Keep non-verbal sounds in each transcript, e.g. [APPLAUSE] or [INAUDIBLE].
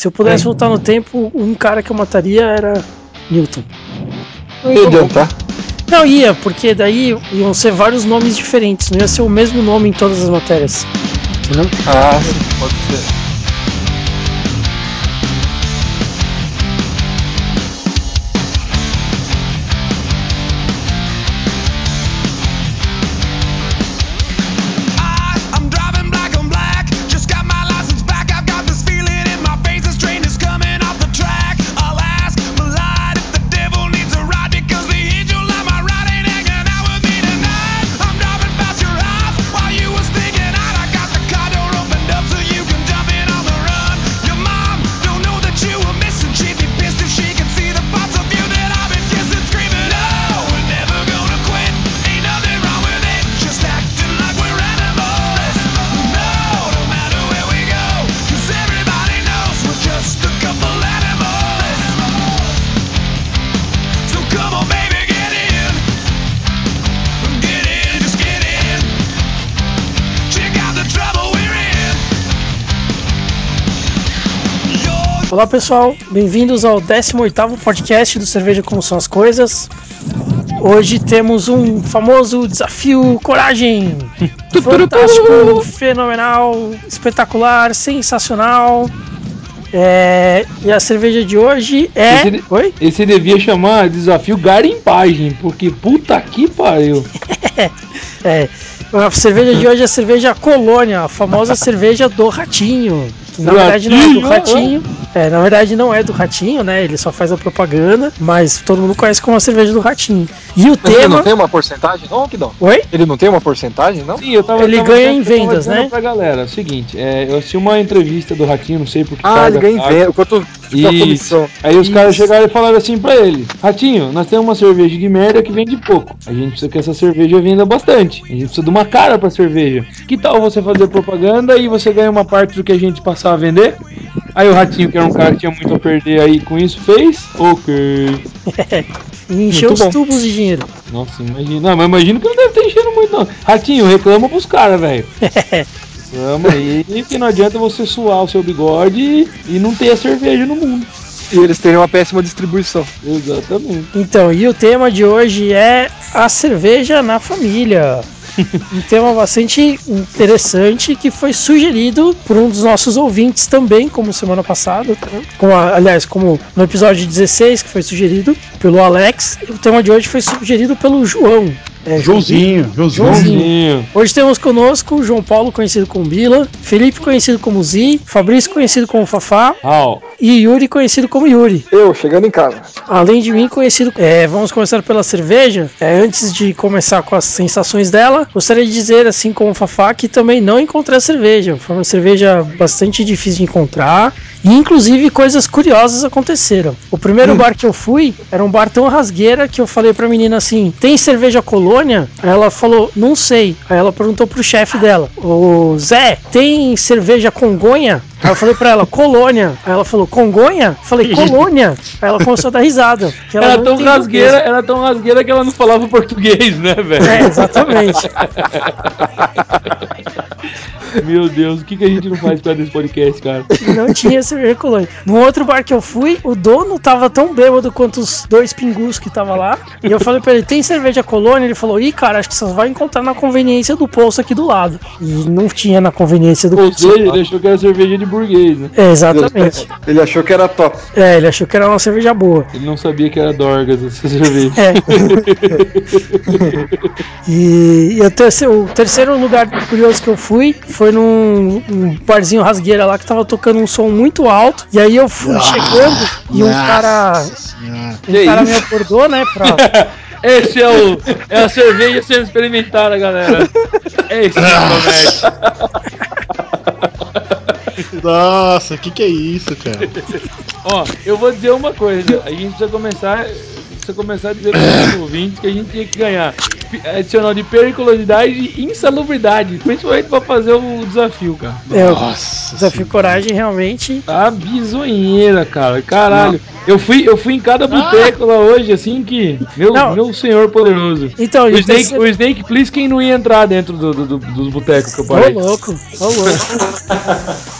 Se eu pudesse voltar no tempo, um cara que eu mataria era Newton. Não ia adiantar. Não ia, porque daí iam ser vários nomes diferentes, não ia ser o mesmo nome em todas as matérias. Entendeu? Ah, sim, pode ser. Olá pessoal, bem-vindos ao 18º podcast do Cerveja Como São as Coisas. Hoje temos um famoso desafio Coragem. [LAUGHS] Fantástico, fenomenal, espetacular, sensacional. É, e a cerveja de hoje é. Esse- Oi? Esse devia chamar desafio garimpagem, porque puta que pariu. [LAUGHS] É, a cerveja de hoje é a cerveja Colônia, a famosa cerveja do Ratinho. Que na verdade não é do Ratinho. É, na verdade não é do Ratinho, né? Ele só faz a propaganda, mas todo mundo conhece como a cerveja do Ratinho. E o Mas ele tema. não tem uma porcentagem, não, que não? Oi? Ele não tem uma porcentagem, não? Sim, eu tava Ele tava- ganha em vendas, né? Pra galera, é o seguinte, é, eu assisti uma entrevista do Ratinho, não sei por que Ah, ele ganha em paga. venda. Quanto Isso. comissão? Aí os caras chegaram e falaram assim pra ele: Ratinho, nós temos uma cerveja de merda que vende pouco. A gente precisa que essa cerveja venda bastante. A gente precisa de uma cara pra cerveja. Que tal você fazer propaganda e você ganha uma parte do que a gente passar a vender? Aí o Ratinho, que era um cara que tinha muito a perder aí com isso, fez? Ok. [LAUGHS] E encheu Muito os bom. tubos de dinheiro. Nossa, imagina. Não, mas imagino que não deve ter enchendo muito, não. Ratinho, reclama pros caras, velho. [LAUGHS] Reclama aí que não adianta você suar o seu bigode e, e não ter a cerveja no mundo. E eles terem uma péssima distribuição. Exatamente. Então, e o tema de hoje é a cerveja na família. Um tema bastante interessante que foi sugerido por um dos nossos ouvintes também, como semana passada. tá? Como, aliás, como no episódio 16, que foi sugerido pelo Alex. O tema de hoje foi sugerido pelo João. É, Joãozinho, Joãozinho. Joãozinho. Hoje temos conosco João Paulo, conhecido como Bila, Felipe, conhecido como Zi, Fabrício, conhecido como Fafá, Au. e Yuri, conhecido como Yuri. Eu, chegando em casa. Além de mim, conhecido. É, vamos começar pela cerveja. É, antes de começar com as sensações dela, gostaria de dizer, assim como o Fafá, que também não encontrei a cerveja. Foi uma cerveja bastante difícil de encontrar. E inclusive coisas curiosas aconteceram. O primeiro bar que eu fui era um bar tão rasgueira que eu falei pra menina assim: tem cerveja colônia? Aí ela falou, não sei. Aí ela perguntou pro chefe dela: Ô Zé, tem cerveja congonha? Aí eu falei pra ela, colônia. Aí ela falou, congonha? Eu falei, [LAUGHS] colônia. Aí ela começou a dar risada. ela Era tão rasgueira, era tão rasgueira que ela não falava [LAUGHS] português, né, velho? É, exatamente. [LAUGHS] [LAUGHS] Meu Deus, o que, que a gente não faz pra desse podcast, cara? Não tinha cerveja colônia. No outro bar que eu fui, o dono tava tão bêbado quanto os dois pingus que tava lá. E eu falei pra ele, tem cerveja colônia? Ele falou, ih, cara, acho que você vai encontrar na conveniência do poço aqui do lado. E não tinha na conveniência do Ou poço. seja, ele achou que era cerveja de burguês, né? É, exatamente. Ele achou que era top. É, ele achou que era uma cerveja boa. Ele não sabia que era Dorgas essa cerveja. É. [LAUGHS] e e o, terceiro, o terceiro lugar curioso que eu fui foi num um barzinho rasgueira lá que tava tocando um som muito alto. E aí eu fui chegando e um cara. Senhora. Um Que cara isso? me acordou, né? Pra, [LAUGHS] Esse é o. É a cerveja sendo experimentada, galera. É isso, comédia. Nossa, o que, que é isso, cara? Ó, eu vou dizer uma coisa. A gente precisa começar. Precisa começar a dizer para os ouvintes que a gente tinha que ganhar adicional de periculosidade e insalubridade. Principalmente pra fazer o desafio, cara. é, o Nossa. desafio coragem realmente. Tá bizonheira, cara. Caralho. Eu fui, eu fui em cada boteco lá hoje, assim que. Meu, Não. meu senhor poderoso. Então, O Snake, terceiro- o Snake Please, quem não ia entrar dentro do, do- do- dos botecos que eu Ô parei. louco, ô louco. [LAUGHS]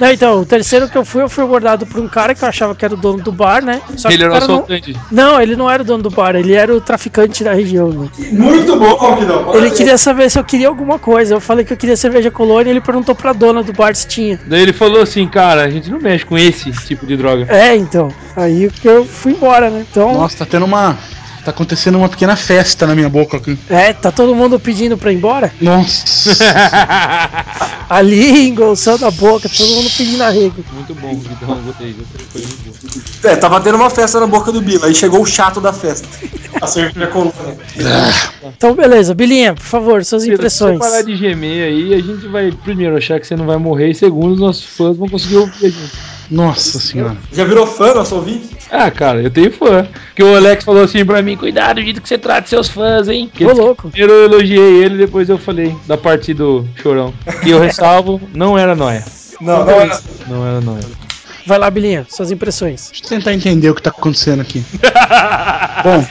Não, então, o terceiro que eu fui, eu fui abordado por um cara que eu achava que era o dono do bar, né? Só que Ele era o cara não... assaltante. não, ele não era o dono do bar, ele era o traficante da região, né? Muito bom, Alquidão. Ele queria saber se eu queria alguma coisa. Eu falei que eu queria cerveja colônia e ele perguntou pra dona do bar se tinha. Daí ele falou assim, cara, a gente não mexe com esse tipo de droga. É, então. Aí eu fui embora, né? Então, Nossa, tá tendo uma. Tá acontecendo uma pequena festa na minha boca aqui. é, tá todo mundo pedindo pra ir embora. Nossa. [LAUGHS] A língua, o céu da boca, todo mundo pedindo arrego. Muito bom, então gostei, gostei, foi muito bom. É, tava tendo uma festa na boca do Bila. Aí chegou o chato da festa. A cerveja colônia. Então, beleza. Bilinha, por favor, suas Se você impressões. parar de gemer aí, a gente vai, primeiro, achar que você não vai morrer, e segundo, os nossos fãs vão conseguir ouvir a gente. Nossa senhora. Já virou fã, nosso ouvinte? Ah, cara, eu tenho fã. Que o Alex falou assim pra mim, cuidado do jeito que você trata seus fãs, hein? Que Ô, louco. Primeiro eu elogiei ele, depois eu falei da parte do chorão. Que eu ressalvo, não era nóia. Não, não era. Não era nóia. Vai lá, Bilinha, suas impressões. Deixa eu tentar entender o que tá acontecendo aqui. [LAUGHS] Bom,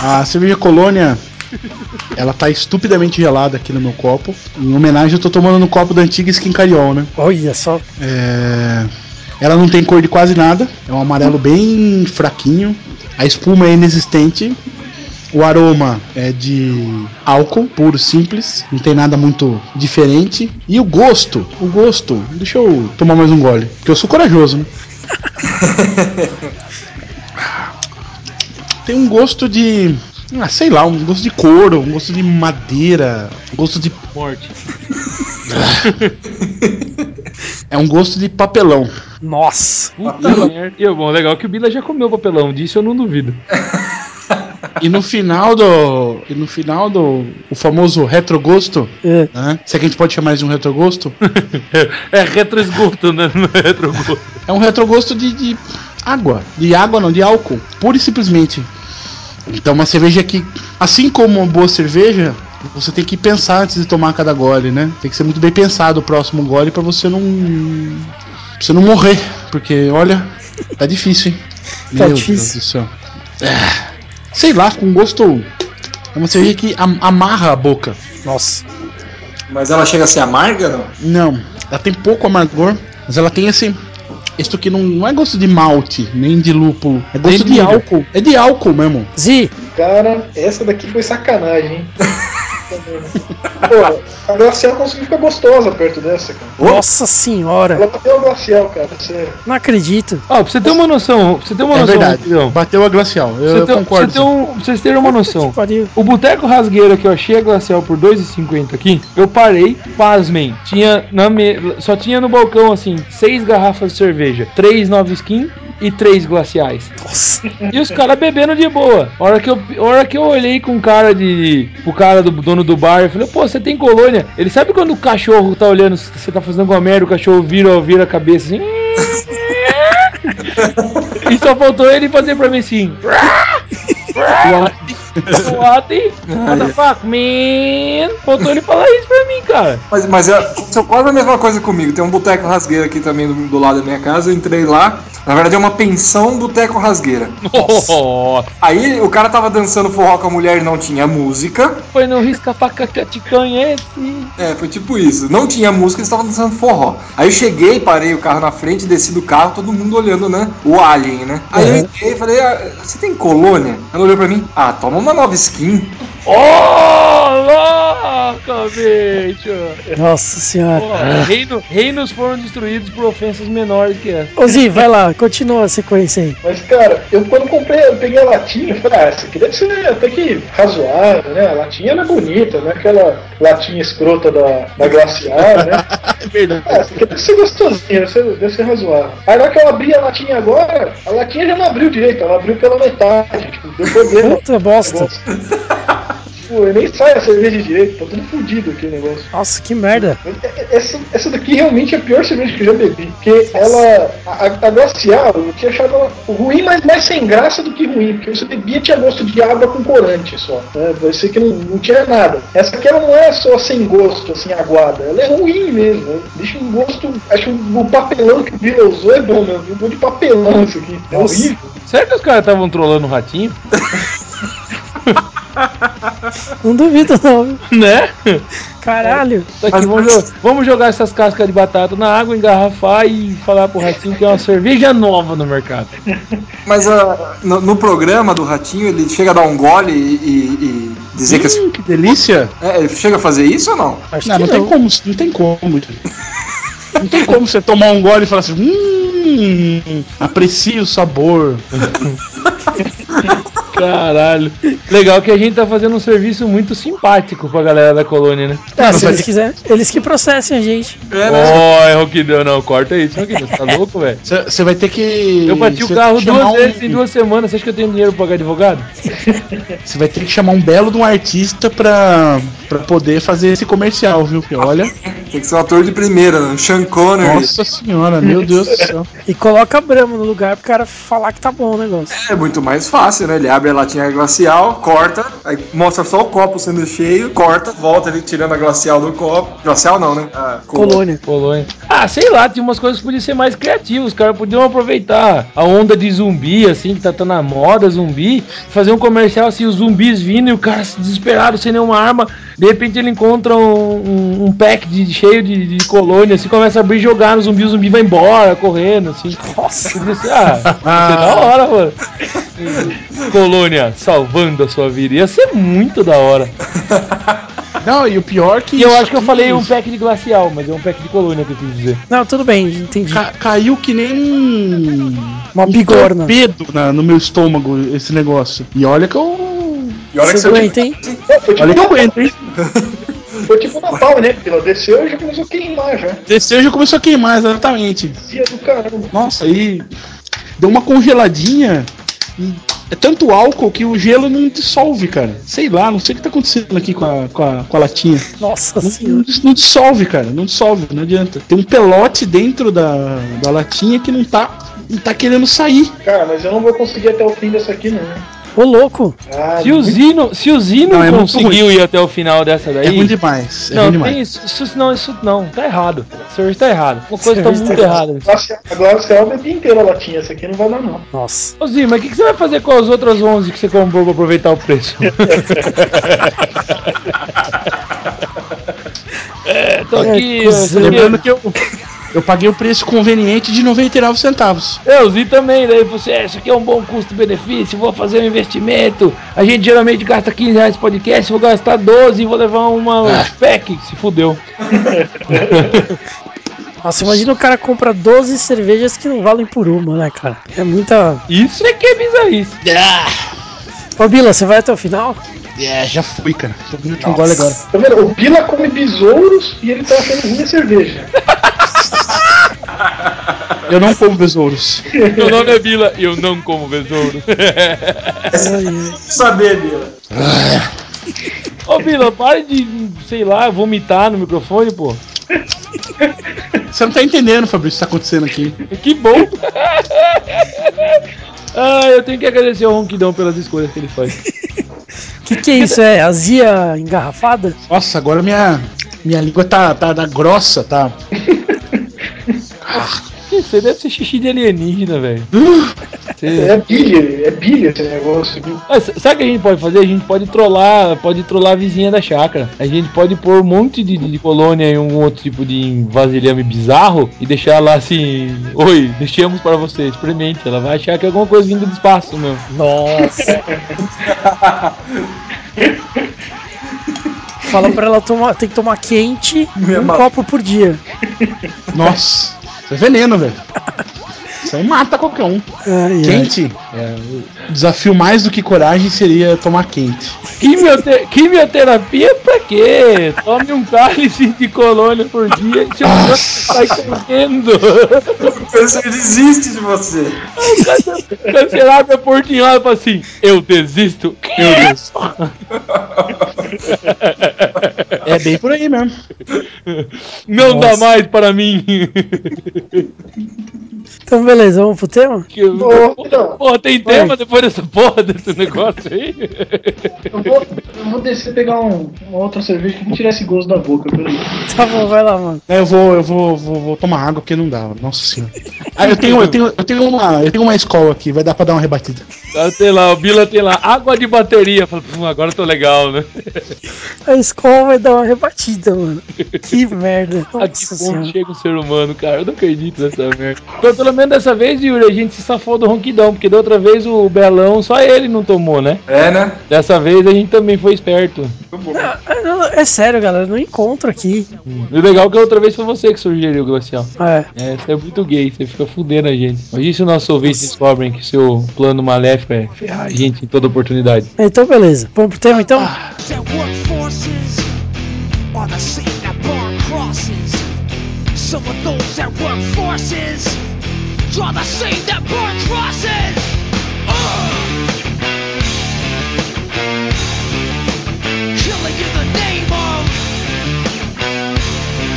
a cerveja colônia, ela tá estupidamente gelada aqui no meu copo. Em homenagem, eu tô tomando no copo da antiga Skin Cariol, né? Olha só. É, Ela não tem cor de quase nada, é um amarelo bem fraquinho. A espuma é inexistente. O aroma é de álcool puro, simples, não tem nada muito diferente. E o gosto, o gosto, deixa eu tomar mais um gole, porque eu sou corajoso, né? [LAUGHS] Tem um gosto de, ah, sei lá, um gosto de couro, um gosto de madeira, um gosto de Morte. [LAUGHS] é um gosto de papelão. Nossa. Puta merda. E, bom, legal que o Bila já comeu papelão, disso eu não duvido. E no final do. E no final do. O famoso retrogosto, É. né? Se é que a gente pode chamar de um retrogosto, [LAUGHS] É retroesgoto, né? Não é retrogosto. é um retrogosto de, de água. De água não, de álcool. Pura e simplesmente. Então uma cerveja que, assim como uma boa cerveja, você tem que pensar antes de tomar cada gole, né? Tem que ser muito bem pensado o próximo gole pra você não. pra você não morrer. Porque, olha, tá difícil, hein? Tá Meu difícil. Deus do céu. É, sei lá, com gosto. É uma cerveja que am- amarra a boca. Nossa. Mas ela chega a ser amarga, não? Não, ela tem pouco amargor, mas ela tem esse. Isso aqui não, não é gosto de malte, nem de lúpulo. É gosto de de álcool. É de álcool mesmo. Zi, Cara, essa daqui foi sacanagem, hein? [LAUGHS] Pô, a glacial conseguiu ficar gostosa perto dessa, cara. nossa senhora. Ela bateu a glacial, cara, sério. Não acredito. Ó, pra você ter uma noção, pra você ter uma é noção, verdade. rapidão. Bateu a glacial. Eu, eu ter- concordo. Pra, um- pra vocês terem uma noção. O Boteco Rasgueira que eu achei a glacial por 2,50 aqui, eu parei, pasmem, tinha na me... só tinha no balcão assim, seis garrafas de cerveja, três nova skin e três glaciais. Nossa. E os caras bebendo de boa. A hora que eu, hora que eu olhei com o cara de. o cara do dono do bar, eu falei, pô, você tem colônia? Ele sabe quando o cachorro tá olhando, você tá fazendo alguma merda, o cachorro vira, vira a cabeça assim. [LAUGHS] e só faltou ele fazer pra mim assim. [LAUGHS] [LAUGHS] What? The fuck, man? Faltou ele falar isso pra mim, cara. Mas, mas é, aconteceu quase a mesma coisa comigo. Tem um boteco rasgueira aqui também do, do lado da minha casa. Eu entrei lá. Na verdade é uma pensão boteco rasgueira. Nossa. Aí o cara tava dançando forró com a mulher e não tinha música. Foi no risca faca que te conhece. É, foi tipo isso. Não tinha música, eles estavam dançando forró. Aí eu cheguei, parei o carro na frente, desci do carro, todo mundo olhando, né? O Alien, né? Aí eu entrei e falei, ah, você tem colônia? Ela olhou pra mim, ah, toma uma nova skin. Oh, louca, bicho. Nossa senhora. Pô, reino- reinos foram destruídos por ofensas menores que essa. Ô Zi, vai lá, continua a sequência aí. Mas, cara, eu quando comprei, eu peguei a latinha, eu falei, ah, essa aqui deve ser até que razoável, né? A latinha era bonita, não é aquela latinha escrota da, da glacial, né? É verdade. Essa aqui deve ser gostosinha, deve ser, deve ser razoável. Aí na hora que eu abri a latinha agora, a latinha já não abriu direito, ela abriu pela metade, tipo, deu problema. Puta bosta. Pô, eu nem sai a cerveja direito, tá tudo fodido aqui o negócio. Nossa, que merda. Essa, essa daqui realmente é a pior cerveja que eu já bebi. Porque ela. A, a glacial, eu tinha achado ela ruim, mas mais sem graça do que ruim. Porque você bebia tinha gosto de água com corante só. Né? Parecia que não, não tinha nada. Essa aqui ela não é só sem gosto, assim, aguada. Ela é ruim mesmo. né? Deixa um gosto. Acho que o papelão que o Vila usou é bom mesmo. Um gosto de papelão isso aqui. É horrível. Será que os caras estavam trolando o ratinho? [LAUGHS] [LAUGHS] Não duvido não. Né? Caralho. Tá aqui, vamos, jo- vamos jogar essas cascas de batata na água, engarrafar e falar pro Ratinho que é uma cerveja nova no mercado. Mas ah, no, no programa do Ratinho, ele chega a dar um gole e, e- e dizer que. Hum, que delícia. É, ele chega a fazer isso ou não? Acho Não, que não não. tem como, não tem como. [LAUGHS] Não tem como você tomar um gole e falar assim, hum, aprecia o sabor. [LAUGHS] Caralho. Legal que a gente tá fazendo um serviço muito simpático pra galera da colônia, né? É, se eles quiserem, eles que processem a gente. É, Ó, é Ronquidão, não, corta isso, Ronquidão, tá [LAUGHS] louco, velho? Você vai ter que. Eu bati o carro que duas vezes um- em duas semanas, você acha que eu tenho dinheiro pra pagar advogado? [LAUGHS] Você vai ter que chamar um belo de um artista pra, pra poder fazer esse comercial, viu? Porque olha, Tem que ser um ator de primeira, né? Sean Connery. nossa senhora, meu Deus do [LAUGHS] céu. E coloca Brahma no lugar pro cara falar que tá bom o negócio. É muito mais fácil, né? Ele abre a latinha glacial, corta, aí mostra só o copo sendo cheio, corta, volta ele tirando a glacial do copo. Glacial não, né? A Colônia. Colônia. Ah, sei lá, tinha umas coisas que podiam ser mais criativas. Os caras podiam aproveitar a onda de zumbi, assim, que tá, tá na moda, zumbi, fazer um comercial assim, os zumbis vindo e o cara desesperado, sem nenhuma arma. De repente ele encontra um, um- um pack de, cheio de, de colônia, assim, começa a abrir e jogar no zumbi, o zumbi vai embora, correndo, assim. Nossa, ser, ah, ia ser da hora, mano. Colônia salvando a sua vida. Ia ser muito da hora. [LAUGHS] Não, e o pior que. E eu acho que eu falei um pack de glacial, mas é um pack de colônia que eu quis dizer. Não, tudo bem, entendi. ca- caiu que nem um. Uma um bigorna. torpedo na- no meu estômago esse negócio. E olha que eu. E olha que Você você aguenta, hein? Foi [LAUGHS] Olha que eu tipo, aguento, hein? [LAUGHS] foi tipo Natal, né? Ela desceu e já começou a queimar já. Desceu e já começou a queimar, exatamente. Dia do caramba. Nossa, aí deu uma congeladinha é tanto álcool que o gelo não dissolve, cara. Sei lá, não sei o que tá acontecendo aqui com a, com a, com a latinha. Nossa Não, senhora. não dis- não dissolve, cara. Não dissolve, não adianta. Tem um pelote dentro da, da latinha que não tá, não tá querendo sair. Cara, mas eu não vou conseguir até o fim dessa aqui, não. Ô, louco. Ah, Se o Zino, se o Zino Não, é muito conseguiu ir até o final dessa daí. É ruim demais. É não, ruim demais. tem isso, isso não, isso não, tá errado. O serviço tá errado. Uma coisa tá muito tá errada. Glacial- A glacial eu bebi inteira a latinha, essa aqui não vai dar não. Nossa. Ô Zino, mas o que, que você vai fazer com as outras 11 que você comprou pra aproveitar o preço? [LAUGHS] [LAUGHS] é, tô aqui. É. Lembrando que eu, eu paguei o preço conveniente de 99 centavos. Eu, Zino também, daí você, é, isso aqui é um bom custo-benefício, vou fazer um investimento. A gente geralmente gasta 15 reais podcast, vou gastar 12 e vou levar uma pack. Se fudeu. [LAUGHS] Nossa, imagina o cara compra 12 cervejas que não valem por uma, né, cara? É muita. Isso é que é bizarrice. Ô, Bila, você vai até o final? É, já fui, cara. Tô gole agora. Tá vendo? O Pila come besouros e ele tá achando ruim a cerveja. [LAUGHS] Eu não como besouros. [LAUGHS] Meu nome é Bila e eu não como besouro. [LAUGHS] saber, Bila. Ô Bila, pare de, sei lá, vomitar no microfone, pô. Você não tá entendendo, Fabrício, o que tá acontecendo aqui. Que bom. [LAUGHS] ah, eu tenho que agradecer ao Ronquidão pelas escolhas que ele faz. O que, que é isso? É azia engarrafada? Nossa, agora minha, minha língua tá, tá, tá grossa, tá? Você deve ser xixi de alienígena, velho. Você- É bilha, é bilha esse negócio, viu? Ah, sabe o que a gente pode fazer? A gente pode trollar, pode trollar a vizinha da chácara. A gente pode pôr um monte de, de colônia e um outro tipo de vasilhame bizarro e deixar lá assim: Oi, deixamos para você, experimente. Ela vai achar que é alguma coisa vindo do espaço, meu. Nossa. [LAUGHS] Fala pra ela tomar, tem que tomar quente um mal. copo por dia. Nossa, isso é veneno, velho. Aí mata qualquer um. Ai, ai. Quente, é, o desafio mais do que coragem seria tomar quente. Quimiote- quimioterapia pra quê? Tome um cálice de colônia por dia e seu corpo sai correndo. O câncer desiste de você. Cancelar minha portinhola e fala assim: Eu desisto. Meu Deus. É bem por aí mesmo. Não dá mais para mim. Então, beleza, vamos pro tema? Que Ô, então, Porra, tem tema depois dessa porra desse [LAUGHS] negócio aí? eu vou, eu vou descer e pegar um, uma outra cerveja que me tirar esse gosto da boca. Peraí. Tá bom, vai lá, mano. É, Eu vou, eu vou, vou, vou tomar água porque não dá, nossa senhora. Ah, eu tenho, eu tenho, eu tenho uma, eu tenho uma escola aqui, vai dar pra dar uma rebatida. Ah, Tem lá, o Bila tem lá, água de bateria. Fala, "Hum, agora eu tô legal, né? A escola vai dar uma rebatida, mano. Que merda. [LAUGHS] A que Nossa ponto chega um ser humano, cara? Eu não acredito nessa merda. Pelo menos dessa vez, Yuri, a gente se safou do ronquidão, porque da outra vez o Belão, só ele não tomou, né? É, né? Dessa vez a gente também foi esperto. É, não, É sério, galera, não encontro aqui. E o legal é que a outra vez foi você que sugeriu, Glacial. É. É, você é muito gay, você fica fudendo a gente. Se os nossos ouvintes descobrem que seu plano maléfico é ferrar a gente em toda oportunidade. Então, beleza. Vamos pro tema, então? Crosses. Some of those that work forces draw the same that burn crosses.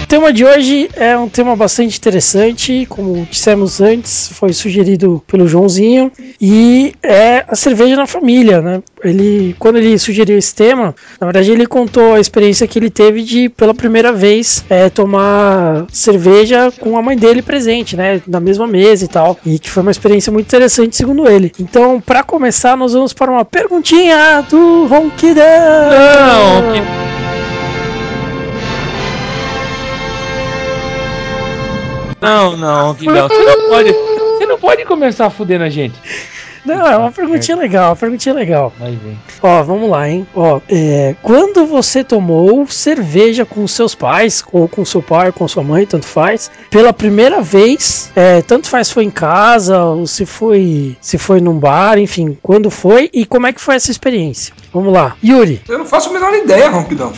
O tema de hoje é um tema bastante interessante, como dissemos antes, foi sugerido pelo Joãozinho, e é a cerveja na família, né? Ele, quando ele sugeriu esse tema, na verdade ele contou a experiência que ele teve de, pela primeira vez, é, tomar cerveja com a mãe dele presente, né? Na mesma mesa e tal, e que foi uma experiência muito interessante, segundo ele. Então, para começar, nós vamos para uma perguntinha do Ronquidão! Não, que- Não, não, não. Você não pode. Você não pode começar a fuder na gente. Não, é uma perguntinha legal, uma perguntinha legal. Vai vem. Ó, vamos lá, hein? Ó, é, quando você tomou cerveja com seus pais, ou com seu pai, ou com sua mãe, tanto faz, pela primeira vez, é, tanto faz foi em casa, ou se foi, se foi num bar, enfim, quando foi e como é que foi essa experiência? Vamos lá, Yuri. Eu não faço a menor ideia, Ronquidão.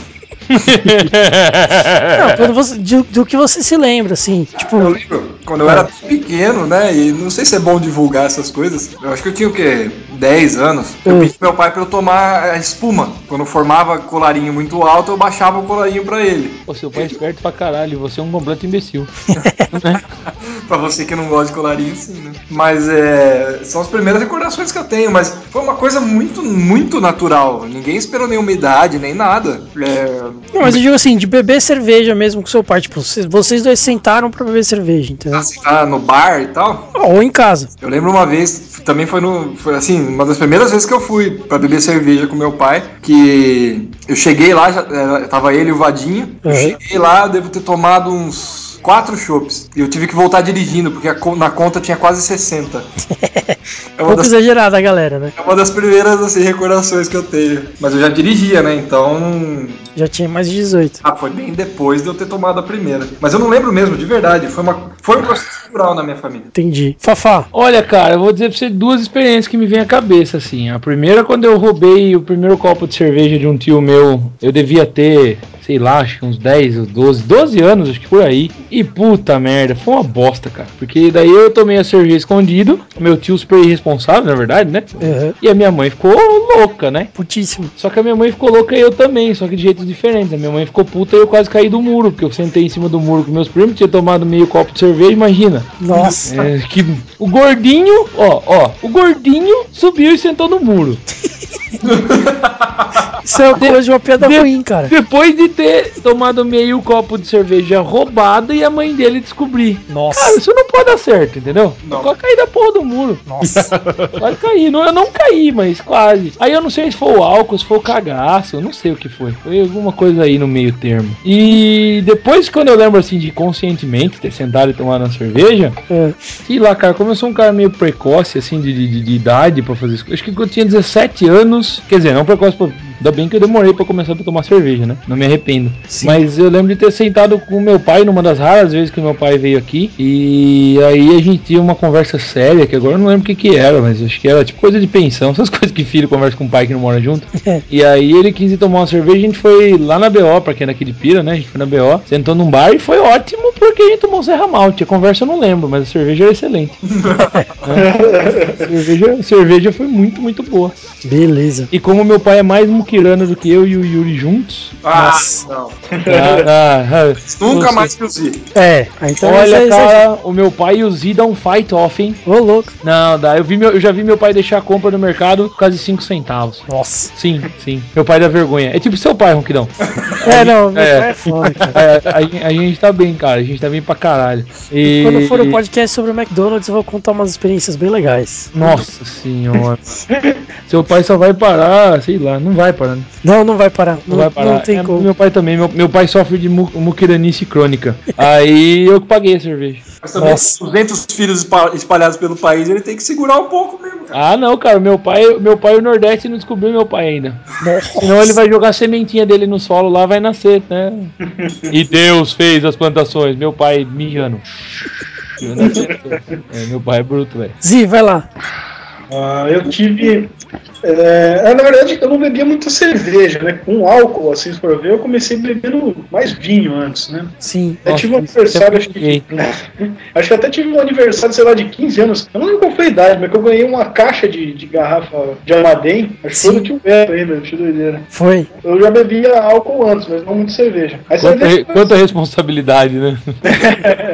Não, [LAUGHS] quando você, do, do que você se lembra, assim, tipo, Eu lembro quando eu era pequeno, né? E não sei se é bom divulgar essas coisas. Eu acho que eu tinha o quê? 10 anos. Eu Hum. pedi pro meu pai pra eu tomar a espuma. Quando eu formava colarinho muito alto, eu baixava o colarinho pra ele. Pô, seu pai é esperto pra caralho, você é um completo imbecil. [LAUGHS] Pra você que não gosta de colarinho, sim, né? Mas é. São as primeiras recordações que eu tenho, mas foi uma coisa muito, muito natural. Ninguém esperou nenhuma idade, nem nada. É, não, mas eu digo assim, de beber cerveja mesmo com seu pai, tipo, vocês- dois sentaram pra beber cerveja, entendeu? assim, tá no bar e tal. Ou em casa. Eu lembro uma vez, também foi no. Foi assim, uma das primeiras vezes que eu fui pra beber cerveja com meu pai, que eu cheguei lá, já, era- tava ele e o Vadinho. Eu Uhum. cheguei lá, eu devo ter tomado uns. Quatro chopps. E eu tive que voltar dirigindo, porque a na conta tinha quase 60. [LAUGHS] É uma, Pouco das, exagerada a galera, né? é uma das primeiras assim, recordações que eu tenho. Mas eu já dirigia, né? Então. Já tinha mais de 18. Ah, foi bem depois de eu ter tomado a primeira. Mas eu não lembro mesmo, de verdade. Foi, uma, foi um processo natural na minha família. Entendi. Fafá. Olha, cara, eu vou dizer pra você duas experiências que me vêm à cabeça, assim. A primeira, quando eu roubei o primeiro copo de cerveja de um tio meu, eu devia ter, sei lá, acho que uns 10 ou 12, 12 anos, acho que por aí. E puta merda, foi uma bosta, cara. Porque daí eu tomei a cerveja escondido, meu tio super irresponsável, na verdade, né? Uhum. E a minha mãe ficou louca, né? Putíssimo. Só que a minha mãe ficou louca e eu também, só que de jeitos diferentes. A minha mãe ficou puta e eu quase caí do muro, porque eu sentei em cima do muro com meus primos, tinha tomado meio copo de cerveja, imagina. Nossa. É, que o gordinho, ó, ó, o gordinho subiu e sentou no muro. [LAUGHS] Isso é uma coisa de uma piada de- ruim, cara. Depois de ter tomado meio copo de cerveja roubada e a mãe dele descobrir. Nossa. Cara, isso não pode dar certo, entendeu? Não. Quase cair da porra do muro. Nossa. [LAUGHS] Quase caí. Não, eu não caí, mas quase. Aí eu não sei se foi o álcool, se foi o cagaço, eu não sei o que foi. Foi alguma coisa aí no meio termo. E depois, quando eu lembro assim de conscientemente ter sentado e tomado uma cerveja, É. sei lá, cara, como eu sou um cara meio precoce, assim, de, de, de idade pra fazer isso. Acho que quando eu tinha 17 anos, quer dizer, não precoce, pô, ainda bem que eu demorei pra começar a tomar cerveja, né? Não me arrependo. Sim. Mas eu lembro de ter sentado com meu pai numa das raras vezes que meu pai veio aqui. E aí a gente tinha uma conversa séria, que agora eu não lembro o que que era, mas acho que era tipo coisa de pensão, [LAUGHS] essas coisas que filho conversa com o pai que não mora junto. e aí ele quis ir tomar uma cerveja, a gente foi lá na BO, pra quem é daqui de Pira, né? A gente foi na BO, sentou num bar e foi ótimo, que a gente tomou Serra Malte. A conversa eu não lembro, mas a cerveja era excelente. [LAUGHS] É. cerveja, cerveja foi muito, muito boa. Beleza. E como meu pai é mais muquirano do que eu e o Yuri juntos. Ah, Nossa. não. ah, ah, ah, Nunca você- mais que o Z. É, então Olha, vocês- cara, o meu pai e o Z dão um fight off, hein? Ô, louco. Não, dá. Eu, vi meu, eu já vi meu pai deixar a compra no mercado por causa de 5 centavos. Nossa. Sim, sim. Meu pai dá vergonha. É tipo seu pai, Ronquidão. É, não, meu É. pai é foda, cara. É, a, gen- a gente tá bem, cara. A gente tá bem pra caralho. E... Quando for o podcast sobre o McDonald's, eu vou contar umas experiências bem legais. Nossa senhora. Seu pai só vai parar, sei lá, não vai parar. né? Não, não vai parar. Não, Não, vai parar. não tem É, como. Meu pai também. Meu, meu pai sofre de mu muquiranice crônica. Aí eu paguei a cerveja. Mas também Nossa. 200 filhos espa- espalhados pelo país, ele tem que segurar um pouco mesmo. cara. Ah, não, cara. Meu pai, meu pai o Nordeste não descobriu meu pai ainda. Senão ele vai jogar a sementinha dele no solo lá, vai nascer, né? [LAUGHS] E Deus fez as plantações. Meu pai mijando. [LAUGHS] É, meu pai é bruto, velho. Zi, vai lá. Ah, eu tive. É, na verdade, eu não bebia muita cerveja, né? Com álcool, assim, se for ver, eu comecei bebendo mais vinho antes, né? Sim. Nossa, tive um é aniversário, acho que, [LAUGHS] acho que até tive um aniversário, sei lá, de 15 anos. Eu não lembro qual foi a idade, mas que eu ganhei uma caixa de, de garrafa de Armadem. Acho que foi do tio Beto ainda, que doideira. Foi. Eu já bebia álcool antes, mas não muito cerveja. Aí, Quanta, cerveja- quanta responsabilidade, né? [LAUGHS]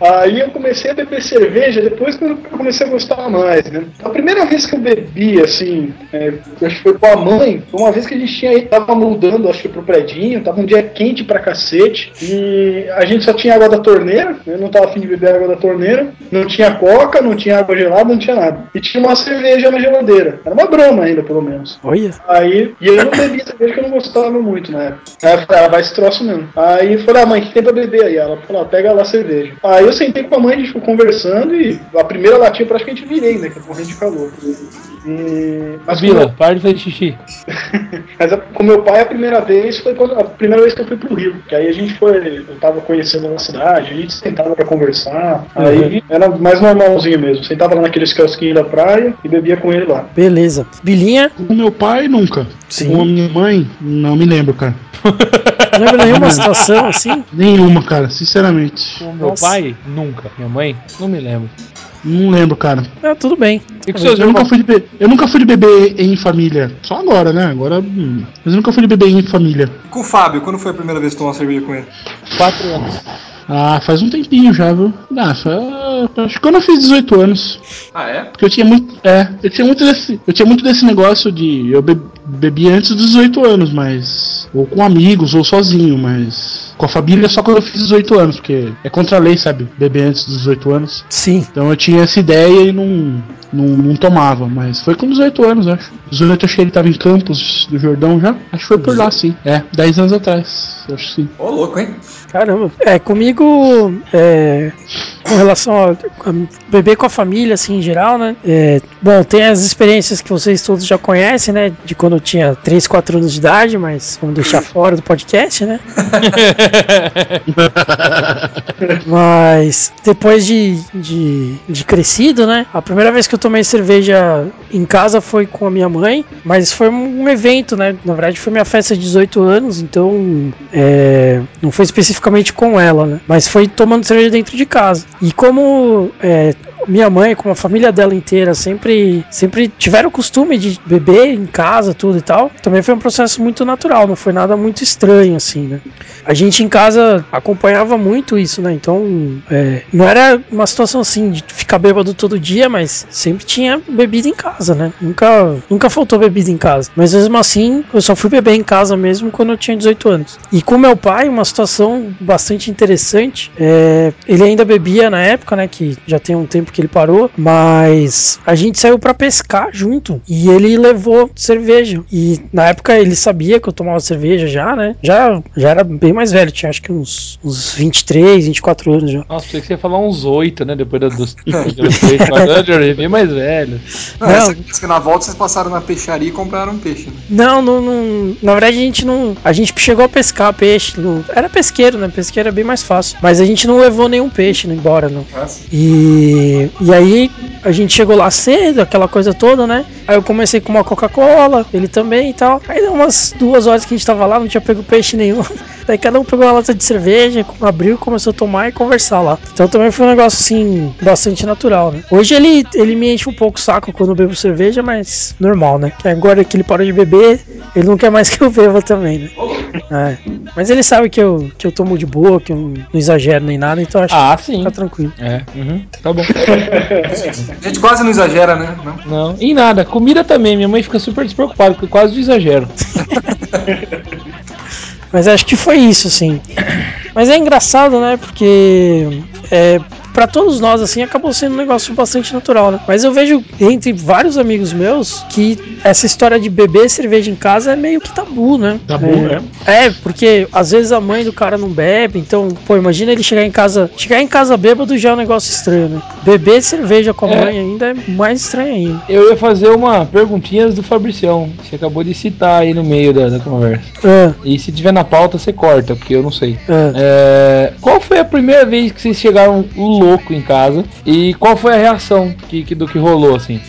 Aí eu comecei a beber cerveja depois que eu comecei a gostar mais, né? A primeira vez que eu bebi, assim, é, acho que foi com a mãe, uma vez que a gente tinha tava mudando, acho que pro predinho, tava um dia quente pra cacete, e a gente só tinha água da torneira, eu não tava afim de beber água da torneira, não tinha coca, não tinha água gelada, não tinha nada. E tinha uma cerveja na geladeira. Era uma brama ainda, pelo menos. Olha. Aí, e eu não bebia cerveja que eu não gostava muito na época. Aí eu falei, ah, vai esse troço mesmo. Aí eu falei, ah, mãe, o que tem pra beber aí? Ela falou, ah, pega lá a cerveja. Aí eu sentei com a mãe, a gente ficou conversando e a primeira latinha eu praticamente virei, né? Que eu morrendo de calor. E... Mas, meu, para de fazer xixi. [LAUGHS] mas com meu pai a primeira vez foi quando, a primeira vez que eu fui pro Rio. Que aí a gente foi, eu tava conhecendo a cidade, a gente sentava pra conversar. Aí era mais normalzinho mesmo. Sentava lá naqueles quiosquinhos da praia e bebia com ele lá. Beleza. Bilinha, Com meu pai, nunca. Sim. Com a minha mãe, não me lembro, cara. não lembra nenhuma situação assim? Nenhuma, cara, sinceramente. Com meu Nossa. pai, nunca. Minha mãe, não me lembro. Não lembro, cara. Ah, tudo bem. E com seus Eu nunca, irmãos? fui de be- eu nunca fui de beber em família. Só agora, né? Agora. hum. Mas eu nunca fui de beber em família. Com o Fábio, quando foi a primeira vez que tomou uma cerveja com ele? Quatro anos. Ah, faz um tempinho já, viu? Ah, foi, acho que quando eu fiz 18 anos. Ah, é? Porque eu tinha muito. É, eu tinha muito desse. Eu tinha muito desse negócio de. Eu be, bebia antes dos 18 anos, mas. Ou com amigos, ou sozinho, mas. Com a família só quando eu fiz 18 anos, porque é contra a lei, sabe? Beber antes dos 18 anos. Sim. Então eu tinha essa ideia e não, não, não tomava, mas foi com 18 anos, acho. 18 eu que ele tava em Campos do Jordão já. Acho que foi por lá, sim. É, 10 anos atrás. Acho que sim. Ô, louco, hein? Caramba. É, comigo, é, com relação a, a beber com a família, assim, em geral, né? É, bom, tem as experiências que vocês todos já conhecem, né? De quando eu tinha 3, 4 anos de idade, mas vamos deixar [LAUGHS] fora do podcast, né? [LAUGHS] Mas depois de, de, de crescido, né? A primeira vez que eu tomei cerveja em casa foi com a minha mãe, mas foi um evento, né? Na verdade, foi minha festa de 18 anos, então é, não foi especificamente com ela, né? Mas foi tomando cerveja dentro de casa. E como é, minha mãe, como a família dela inteira, sempre, sempre tiveram o costume de beber em casa, tudo e tal. Também foi um processo muito natural, não foi nada muito estranho, assim, né? A gente em casa acompanhava muito isso, né? Então, é, não era uma situação assim de ficar bêbado todo dia, mas sempre tinha bebida em casa, né? Nunca, nunca faltou bebida em casa. Mas mesmo assim, eu só fui beber em casa mesmo quando eu tinha 18 anos. E com meu pai, uma situação bastante interessante. é, ele ainda bebia na época, né? Que já tem um tempo que ele parou, mas a gente saiu pra pescar junto e ele levou cerveja. E na época ele sabia que eu tomava cerveja já, né? Já, já era bem mais velho, tinha acho que uns, uns 23, 24 anos já. Nossa, pensei que você ia falar uns oito, né? Depois da- dos dos [LAUGHS] três, quatro anos, eu já bem mais velho. Não, Não. essa na volta vocês passaram na peixaria e compraram um peixe, né? Não, não, não- na verdade a gente não. A gente chegou a pescar peixe. não- era pesqueiro, né? Pesqueiro é bem mais fácil. Mas a gente não levou nenhum peixe né, embora, não. Nossa. E, e aí a gente chegou lá cedo, aquela coisa toda, né? Aí eu comecei com uma Coca-Cola, ele também e tal. Aí deu umas duas horas que a gente tava lá, não tinha pego peixe nenhum. [LAUGHS] Daí cada um pegou uma lata de cerveja, abriu, começou a tomar e conversar lá. Então também foi um negócio assim, bastante natural, né? Hoje ele, ele me enche um pouco o saco quando eu bebo cerveja, mas normal, né? Que agora que ele parou de beber, ele não quer mais [LAUGHS] que eu beba também, né? É. Mas ele sabe que eu, que eu tomo de boa, que eu não exagero nem nada, então acho Ah, que sim. fica tranquilo. É, uhum, tá bom. A gente quase não exagera, né? Não. Não, e nada, comida também. Minha mãe fica super despreocupada, porque eu quase exagero. [LAUGHS] Mas acho que foi isso, assim. Mas é engraçado, né? Porque é, para todos nós, assim, acabou sendo um negócio bastante natural, né? Mas eu vejo entre vários amigos meus que essa história de beber cerveja em casa é meio que tabu, né? Tabu, é. É, porque às vezes a mãe do cara não bebe, então, pô, imagina ele chegar em casa. Chegar em casa bêbado já é um negócio estranho, né? Beber cerveja com a É. mãe ainda é mais estranho ainda. Eu ia fazer uma perguntinhas do Fabricião. Você acabou de citar aí no meio da, da conversa. É, E se tiver na pauta, você corta, porque eu não sei. é. É, qual foi a primeira vez que vocês chegaram louco em casa? E qual foi a reação que, que- do que rolou, assim?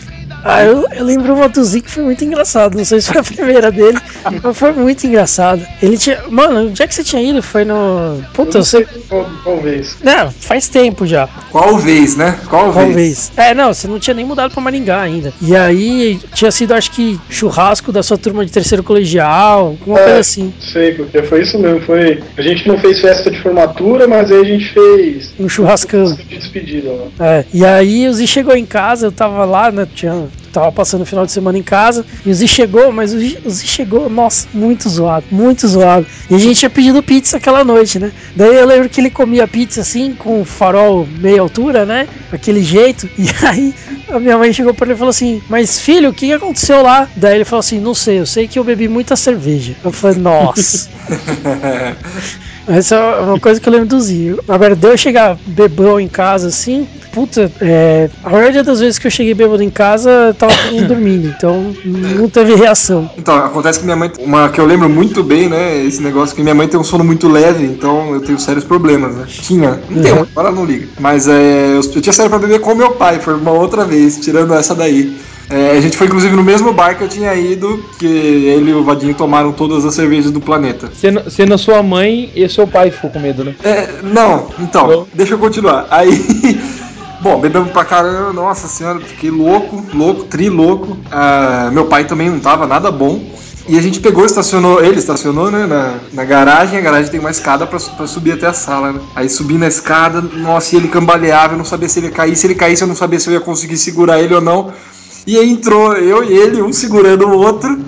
Ah, eu, eu lembro uma do que foi muito engraçado. Não sei se foi a primeira dele, mas foi muito engraçado. Ele tinha. Mano, onde é que você tinha ido? Foi no. Puta, eu sei. Qual- Talvez. Não, faz tempo já. Qual vez, né? Qual, Qual vez? vez? É, não, você não tinha nem mudado pra Maringá ainda. E aí tinha sido, acho que, churrasco da sua turma de terceiro colegial, alguma É. coisa assim. Sei, porque foi isso mesmo. Foi... A gente não fez festa de formatura, mas aí a gente fez Um churrascão. de despedida lá. É, e aí o Zi chegou em casa, eu tava lá, né? Tinha, tava passando o final de semana em casa, e o Zi chegou, mas o Zi chegou, nossa, muito zoado, muito zoado. E a gente tinha pedido pizza aquela noite, né? Daí eu lembro que ele comia pizza assim, com farol meia altura, né? Aquele jeito. [LAUGHS] E aí a minha mãe chegou pra ele e falou assim: Mas filho, o que aconteceu lá? Daí ele falou assim: Não sei, eu sei que eu bebi muita cerveja. Eu falei, nossa. [LAUGHS] Essa é uma coisa que eu lembro do Zinho. Agora, de eu chegar bebão em casa assim, puta, é, a maioria das vezes que eu cheguei bêbado em casa, tava todo mundo dormindo, então não teve reação. Então, acontece que minha mãe. Uma que eu lembro muito bem, né? Esse negócio que minha mãe tem um sono muito leve, então eu tenho sérios problemas, né? Tinha. Não tem, agora não liga. Mas é, eu, eu tinha saído pra beber com meu pai, foi uma outra vez, tirando essa daí. É, a gente foi inclusive no mesmo bar que eu tinha ido, que ele e o Vadinho tomaram todas as cervejas do planeta. Sendo, sua mãe e seu pai ficou com medo, né? É, não, então, Não? deixa eu continuar. Aí, [LAUGHS] bom, bebemos pra caramba, nossa senhora, fiquei louco, louco, tri louco. Ah, meu pai também não tava nada bom. E a gente pegou, estacionou, ele estacionou, né, na, na garagem, a garagem tem uma escada pra, pra subir até a sala, né? Aí subi na escada, nossa, e ele cambaleava, eu não sabia se ele cair, se ele caísse eu não sabia se eu ia conseguir segurar ele ou não. E aí entrou eu e ele, um segurando o outro.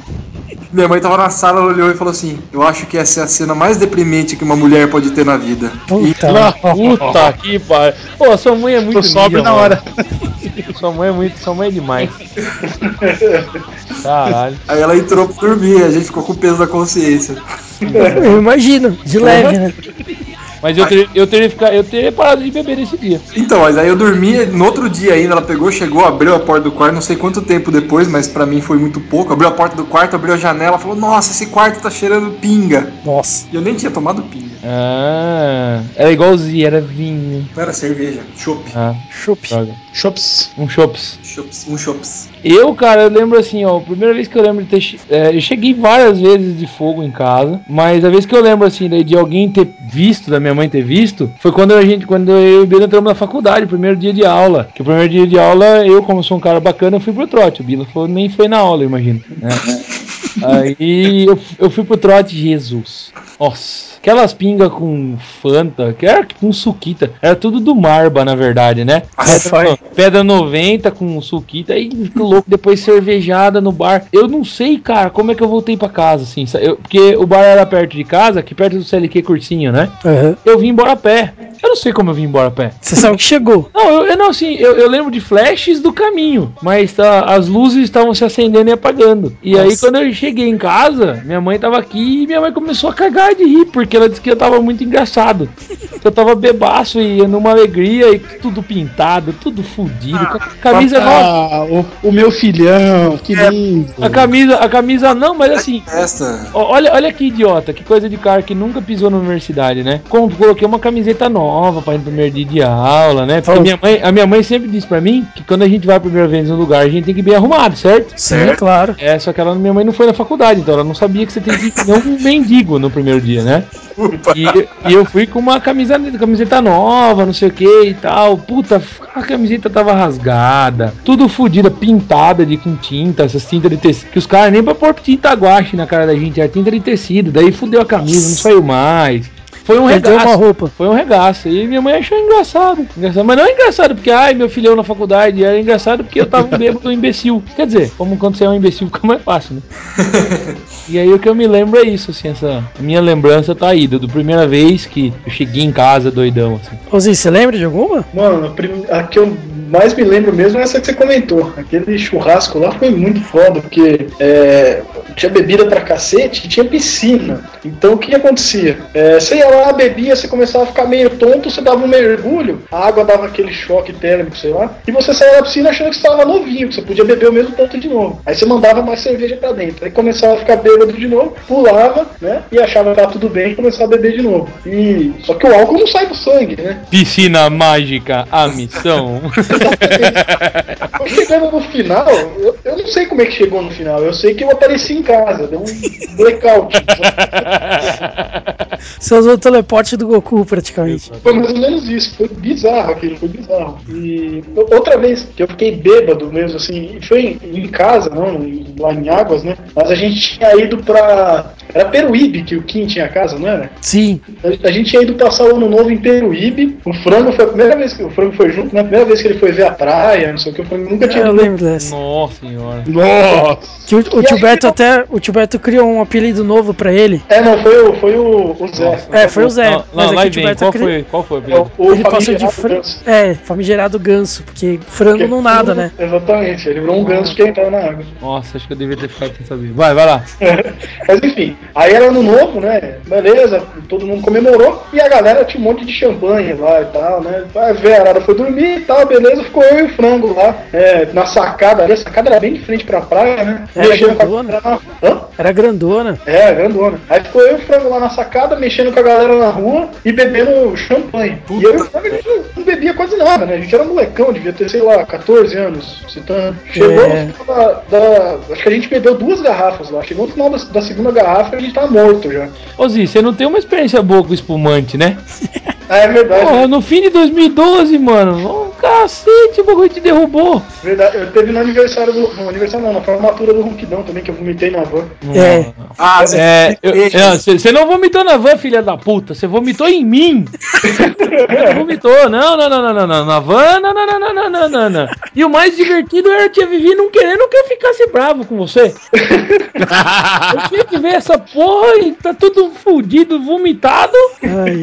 Minha mãe tava na sala, ela olhou e falou assim: Eu acho que essa é a cena mais deprimente que uma mulher pode ter na vida. Puta, [LAUGHS] Puta que pariu. Pô, sua mãe é muito Tu sobe na hora. [LAUGHS] Sua mãe é muito, sua mãe é demais. [LAUGHS] Caralho. Aí ela entrou pra dormir, a gente ficou com o peso da consciência. eu imagino, de leve, né? Mas eu teria, eu teria ficado, eu teria parado de beber nesse dia. Então, mas aí eu dormi, no outro dia ainda, ela pegou, chegou, abriu a porta do quarto, não sei quanto tempo depois, mas pra mim foi muito pouco. Abriu a porta do quarto, abriu a janela, falou: Nossa, esse quarto tá cheirando pinga. Nossa. E eu nem tinha tomado pinga. Ah, era igualzinho, era vinho. Não era cerveja, chopp. Ah, Chup. Chops. Um chops. Chops, um chops. Eu, cara, eu lembro assim, ó, a primeira vez que eu lembro de ter. é, eu cheguei várias vezes de fogo em casa, mas a vez que eu lembro assim, daí de alguém ter visto, da minha mãe ter visto, foi quando a gente, quando eu e o Bila entramos na faculdade, primeiro dia de aula. Que o primeiro dia de aula, eu, como sou um cara bacana, eu fui pro trote. O Bila foi, nem foi na aula, eu imagino. né? [LAUGHS] Aí eu, eu fui pro trote, Jesus. Nossa. Aquelas pingas com Fanta, que era tipo um suquita. Era tudo do Marba, na verdade, né? Pedra, pedra 90 com suquita. Aí louco. Depois cervejada no bar. Eu não sei, cara, como é que eu voltei pra casa, assim. eu- porque o bar era perto de casa, aqui perto do CLQ Cursinho, né? Aham. Eu vim embora a pé. Eu não sei como eu vim embora a pé. Você sabe que chegou. Não, eu, eu não, assim, eu, eu lembro de flashes do caminho, mas tá, as luzes estavam se acendendo e apagando. E aí, Nossa. quando eu cheguei em casa, minha mãe tava aqui e minha mãe começou a cagar de rir, porque ela disse que eu tava muito engraçado. Que eu tava bebaço e numa alegria e tudo pintado, tudo fudido. ca- Camisa nova. Ah, o, o meu filhão, que lindo. A camisa, a camisa não, mas assim, Esta. Ó, Olha, olha que idiota, que coisa de cara que nunca pisou na universidade, né? Coloquei uma camiseta nova para ir no primeiro dia de aula, né? Porque a minha, mãe, a minha mãe sempre disse pra mim que quando a gente vai a primeira vez no lugar, a gente tem que ir bem arrumado, certo? Sim, claro. É, só que ela, minha mãe não foi na faculdade, então ela não sabia que você tem que ir não um mendigo no primeiro dia, né? E, e eu fui com uma camisa, camiseta nova, não sei o que e tal. Puta, a camiseta tava rasgada, tudo fodida, pintada de com tinta, essas tintas de tecido. Que os caras nem pra pôr tinta guache na cara da gente, era tinta de tecido. Daí fudeu a camisa, não saiu mais. Foi um Perdeu regaço. uma roupa. Foi um regaço. E minha mãe achou engraçado. engraçado. Mas não é engraçado porque, ai, meu filhão na faculdade. Era engraçado porque eu tava um [LAUGHS] bêbado um imbecil. Quer dizer, como quando você é um imbecil [LAUGHS] fica mais fácil, né? e aí o que eu me lembro é isso, assim, essa. A minha lembrança tá aí, do, do primeira vez que eu cheguei em casa doidão, assim. Ô, você lembra de alguma? Mano, a, prim- a que eu mais me lembro mesmo é essa que você comentou. Aquele churrasco lá foi muito foda, porque é, tinha bebida pra cacete e tinha piscina. Então o que acontecia? É, você ia lá, bebia, você começava a ficar meio tonto, você dava um mergulho, a água dava aquele choque térmico, sei lá, e você saía da piscina achando que você estava novinho, que você podia beber o mesmo tanto de novo. Aí você mandava mais cerveja pra dentro. Aí começava a ficar bêbado de novo, pulava, né? E achava que tava tudo bem e começava a beber de novo. E só que o álcool não sai do sangue, né? Piscina mágica, a missão. [LAUGHS] Chegando no final, eu, eu não sei como é que chegou no final. Eu sei que eu apareci em casa, deu um blackout. [LAUGHS] Você usou o teleporte do Goku praticamente. Foi mais ou menos isso. Foi bizarro aquilo, foi bizarro. E outra vez que eu fiquei bêbado mesmo, assim, foi em, casa, não, lá em Águas, né? Mas a gente tinha ido pra. Era Peruíbe que o Kim tinha casa, não era? Sim. A, a gente tinha ido passar o ano novo em Peruíbe. O frango foi a primeira vez que o frango foi junto, né? A primeira vez que ele foi ver a praia, não sei o que, o frango nunca tinha Eu ido. lembro dessa. Nossa senhora. Nossa! Que o, o tio Beto até. O tio Beto criou um apelido novo pra ele. É, não, foi o, foi o, o Zé. É, foi o Zé. Não, mas não, é que o tio Beto qual cri- foi, qual foi o O, Ele passou de frango. ganso. É, famigerado ganso, porque frango Porque não nada, né? Exatamente, ele virou um ganso que entrava na água. Nossa, acho que eu devia ter ficado sem saber. Vai, vai lá. [LAUGHS] Mas enfim, aí era ano novo, né? Beleza, todo mundo comemorou e a galera tinha um monte de champanhe lá e tal, né? A Verara foi dormir e tal, beleza, ficou eu e o frango lá, é, na sacada ali, a sacada era bem de frente pra praia, né? Era Mexendo com a grandona? Hã? Era grandona. É, grandona. Aí ficou eu e o frango lá na sacada, mexendo com a galera na rua e bebendo champanhe. E eu e o frango a gente não bebia quase nada, né? A gente era molecão, devia ter, sei lá, 14 anos. Se tá... Chegou É. no final da, da- Acho que a gente bebeu duas garrafas lá. Chegou no final da, da segunda garrafa ele tá morto já. Ô Zi, você não tem uma experiência boa com espumante, né? É verdade. Porra, no fim de 2012, mano, um cacete, o bagulho te derrubou. Verdade, eu teve no aniversário do. No aniversário não, na formatura do Ronquidão também, que eu vomitei na van. É. Ah, você é, é, não vomitou na van, filha da puta. Você vomitou em mim. Você vomitou. Não, não, não, não, não, Na van, não, não, não, não, não, não, não. E o mais divertido era eu te vivi não querendo que eu ficasse bravo com você. eu tinha que ver essa e tá tudo fudido, vomitado. Ai,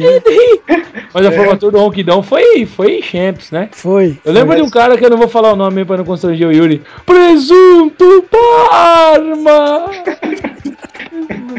Mas a formatura do Ronquidão foi, foi champs, né? foi. Eu lembro de um cara que eu não vou falar o nome pra não constranger o Yuri. Presunto Parma!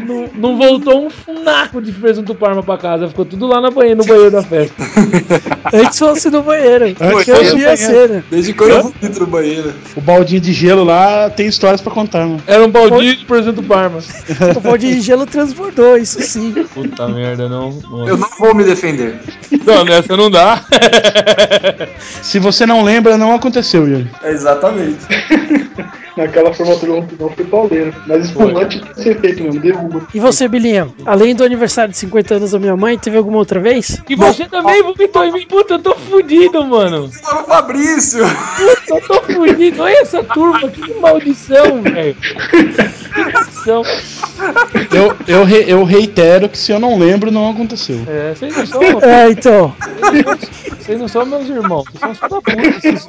não, não voltou um naco de presunto Parma pra casa, ficou tudo lá na banheira, no banheiro da festa. [LAUGHS] Antes fosse no banheiro. Antes que eu vi a banheiro. cena. Desde quando eu vomito no banheiro. O baldinho de gelo lá tem histórias pra contar, mano. Era um baldinho de presunto Parma. [LAUGHS] O pau de gelo transbordou, isso sim. Puta merda, não. Eu não vou me defender. Não, nessa não dá. Se você não lembra, não aconteceu, Yuri. Exatamente. [LAUGHS] Naquela formatura do Ronquidão foi pauleiro. Mas espumante tem que ser feito mesmo, derruba. E você, Bilinha? Além do aniversário de 50 anos da minha mãe, teve alguma outra vez? E você também vomitou em mim. Puta, eu tô fudido, mano. Ô, Fabrício! Puta, eu tô fudido. Olha essa turma, que maldição, velho. Que maldição. Eu, eu, re- eu reitero que se eu não lembro, não aconteceu. É, vocês não são. [LAUGHS] É, então. Vocês não são meus irmãos, vocês são os da puta. Vocês...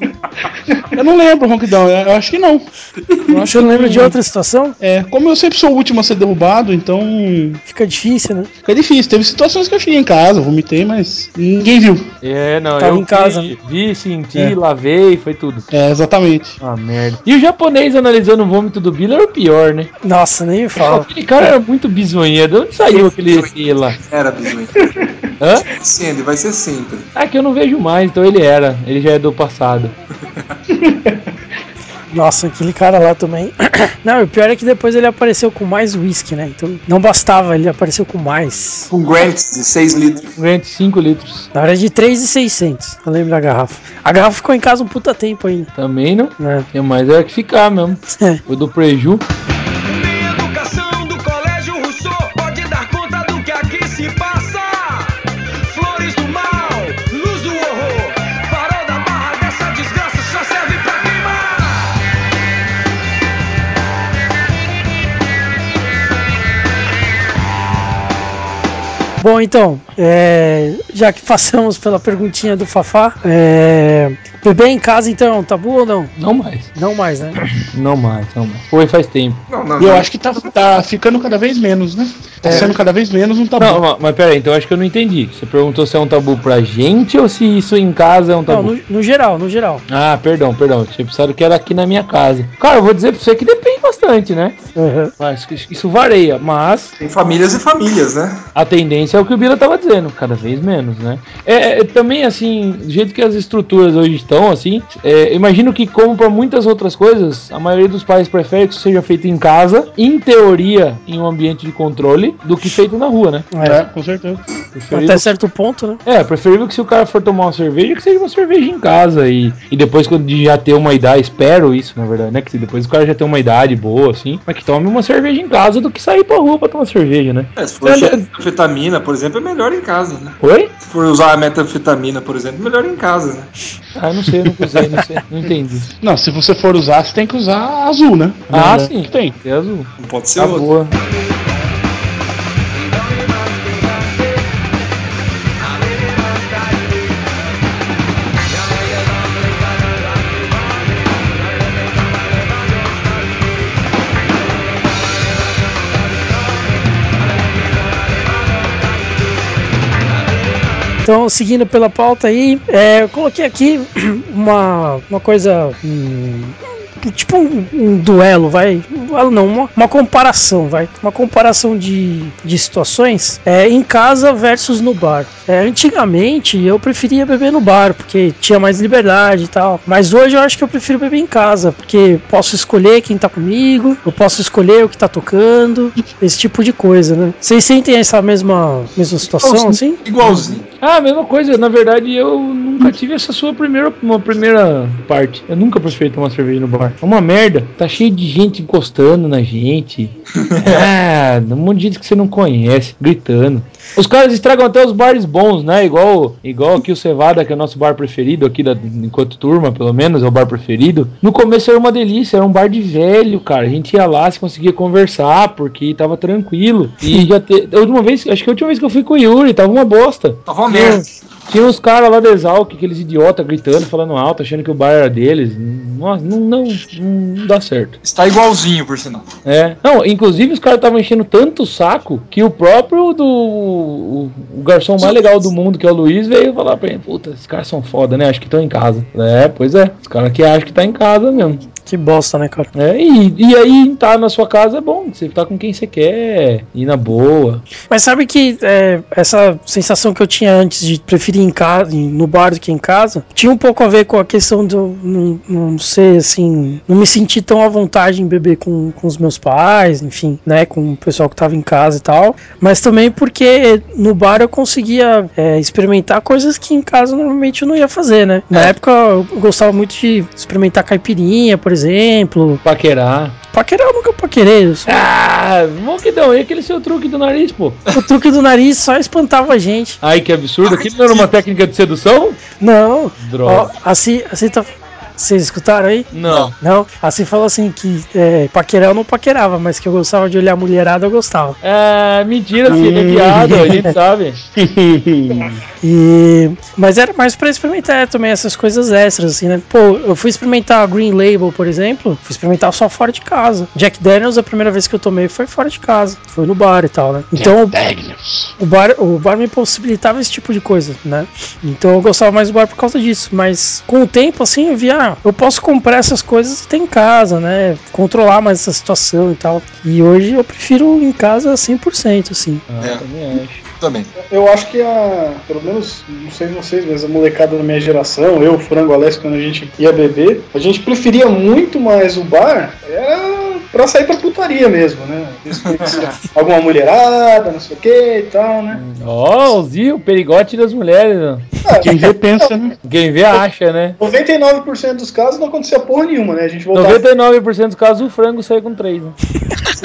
Eu não lembro, Ronquidão. Eu acho que não. Eu acho Você não que lembra de outra situação? É, como eu sempre sou o último a ser derrubado, então Fica difícil, né? fica difícil. Teve situações que eu cheguei em casa, vomitei, mas ninguém viu. É, não, Tava eu em casa, vi, vi, senti, É. lavei, foi tudo. É, exatamente. Ah, merda. E o japonês analisando o vômito do Billy era o pior, né? Nossa, nem fala. [LAUGHS] Aquele cara era muito bizonha. De onde saiu aquele lá? Era bisonho. [LAUGHS] Hã? Sendo, vai ser sempre. Ah, que eu não vejo mais, então ele era. Ele já é do passado. [LAUGHS] Nossa, aquele cara lá também. [CLEARS THROAT] Não, o pior é que depois ele apareceu com mais whisky, né? Então não bastava, ele apareceu com mais. Com Grants de 6 litros. Um grande 5 litros. Na verdade, de 3,600. Eu lembro da garrafa. A garrafa ficou em casa um puta tempo ainda. Também não. Né? Tem mais é que ficar mesmo. [LAUGHS] É. O do preju. Bom, então, é, já que passamos pela perguntinha do Fafá, é, beber em casa então é um tabu ou não? Não mais. Não mais, né? [COUGHS] Não mais, não mais. Foi faz tempo. Não, não, E eu não. acho que tá, tá ficando cada vez menos, né? Tá sendo cada vez menos um tabu. Não, ma- mas pera aí, então acho que eu não entendi. Você perguntou se é um tabu pra gente ou se isso em casa é um Não, tabu? no, no geral, no geral. Ah, perdão, perdão. Eu tinha pensado que era aqui na minha casa. Cara, eu vou dizer pra você que depende bastante, né? Uhum. Mas isso- isso varia, mas Tem famílias e famílias, né? a tendência é o que o Bila tava dizendo, cada vez menos, né? É, é, também, assim, do jeito que as estruturas hoje estão, assim, é, imagino que, como para muitas outras coisas, a maioria dos pais prefere que isso seja feito em casa, em teoria, em um ambiente de controle, do que feito na rua, né? É, com certeza. Preferível- Até certo ponto, né? É, preferível que se o cara for tomar uma cerveja, que seja uma cerveja em casa e, e depois quando já ter uma idade, espero isso, na verdade, né? Que depois o cara já tem uma idade boa, assim, mas que tome uma cerveja em casa do que sair pra rua pra tomar cerveja, né? É, se for Olha- metanfetamina, por exemplo, é melhor em casa, né? Oi? Se for usar a metanfetamina, por exemplo, é melhor em casa, né? Ah, não sei, não usei, não sei, não entendi. Não, se você for usar, você tem que usar azul, né? Ah, Não, sim. que Tem. É azul. Não pode ser Tá boa. Então, seguindo pela pauta aí, é, eu coloquei aqui [CLEARS THROAT] uma, uma coisa. hum, tipo um, um duelo, vai. Um duelo não, uma, uma comparação, vai. Uma comparação de, de situações é, em casa versus no bar. É, antigamente eu preferia beber no bar, porque tinha mais liberdade e tal. Mas hoje eu acho que eu prefiro beber em casa, porque posso escolher quem tá comigo, eu posso escolher o que tá tocando, esse tipo de coisa, né? Vocês sentem essa mesma, mesma situação, assim? Igualzinho. Ah, a mesma coisa. Na verdade, eu nunca tive essa sua primeira, uma primeira parte. Eu nunca preferi tomar cerveja no bar. É uma merda. Tá cheio de gente encostando na gente. ah, [LAUGHS] um monte de gente que você não conhece, gritando. Os caras estragam até os bares bons, né? Igual, igual aqui o Cevada, que é o nosso bar preferido aqui da, enquanto turma, pelo menos, é o bar preferido. No começo era uma delícia, era um bar de velho, cara. A gente ia lá, se conseguia conversar, porque tava tranquilo. E [LAUGHS] já te, a última vez, acho que a última vez que eu fui com o Yuri, tava uma bosta. Tava uma merda. Tinha uns caras lá da Exalc, aqueles idiotas gritando, falando alto, achando que o bar era deles. Nossa, não, não, não dá certo. Está igualzinho, por sinal. É. Não, inclusive os caras estavam enchendo tanto o saco que o próprio do. O, o garçom mais legal do mundo, que é o Luiz, veio falar pra ele: Puta, esses caras são foda, né? Acho que estão em casa. É, pois é. Os caras que acham que tá em casa mesmo. Que bosta, né, cara? É, e, e aí, tá na sua casa é bom. Você tá com quem você quer, ir na boa. Mas sabe que é, essa sensação que eu tinha antes de preferir em casa, no bar do que em casa, tinha um pouco a ver com a questão de eu não, não ser assim, não me sentir tão à vontade em beber com, com os meus pais, enfim, né, com o pessoal que tava em casa e tal. Mas também porque no bar eu conseguia é, experimentar coisas que em casa normalmente eu não ia fazer, né? Na É. época eu gostava muito de experimentar caipirinha, por exemplo. Paquerar. Paquerar eu nunca paquerei. eu só- Ah, e aquele seu truque do nariz, pô? [LAUGHS] O truque do nariz só espantava a gente. Ai, que absurdo. Aquilo não era uma técnica de sedução? Não, Ó, Droga. assim, assim tá. Vocês escutaram aí? Não. Não, assim falou assim que é, paquerar eu não paquerava, mas que eu gostava de olhar a mulherada, eu gostava. É, mentira, filho, é piada, a gente sabe. [LAUGHS] E mas era mais pra experimentar também essas coisas extras assim, né? Pô, eu fui experimentar a Green Label, por exemplo, fui experimentar só fora de casa. Jack Daniels a primeira vez que eu tomei foi fora de casa, foi no bar e tal, né? Então Daniels. o bar, o bar me possibilitava esse tipo de coisa, né? Então eu gostava mais do bar por causa disso. Mas com o tempo, assim, eu via, ah, eu posso comprar essas coisas e ter em casa, né? Controlar mais essa situação e tal. E hoje eu prefiro em casa 100%, assim. Ah, É. também acho. Também. Eu acho que a. Pelo menos, não sei vocês, mas a molecada da minha geração, eu, Frango Alés, quando a gente ia beber, a gente preferia muito mais o bar. Era pra sair pra putaria mesmo, né? [LAUGHS] Alguma mulherada, não sei o que e tal, né? Ó, o Zio, o perigote das mulheres. ó. Quem vê, pensa, né? Quem vê, acha, né? 99% dos casos não acontecia porra nenhuma, né? A gente voltava. 99% dos casos o frango sai com 3, né?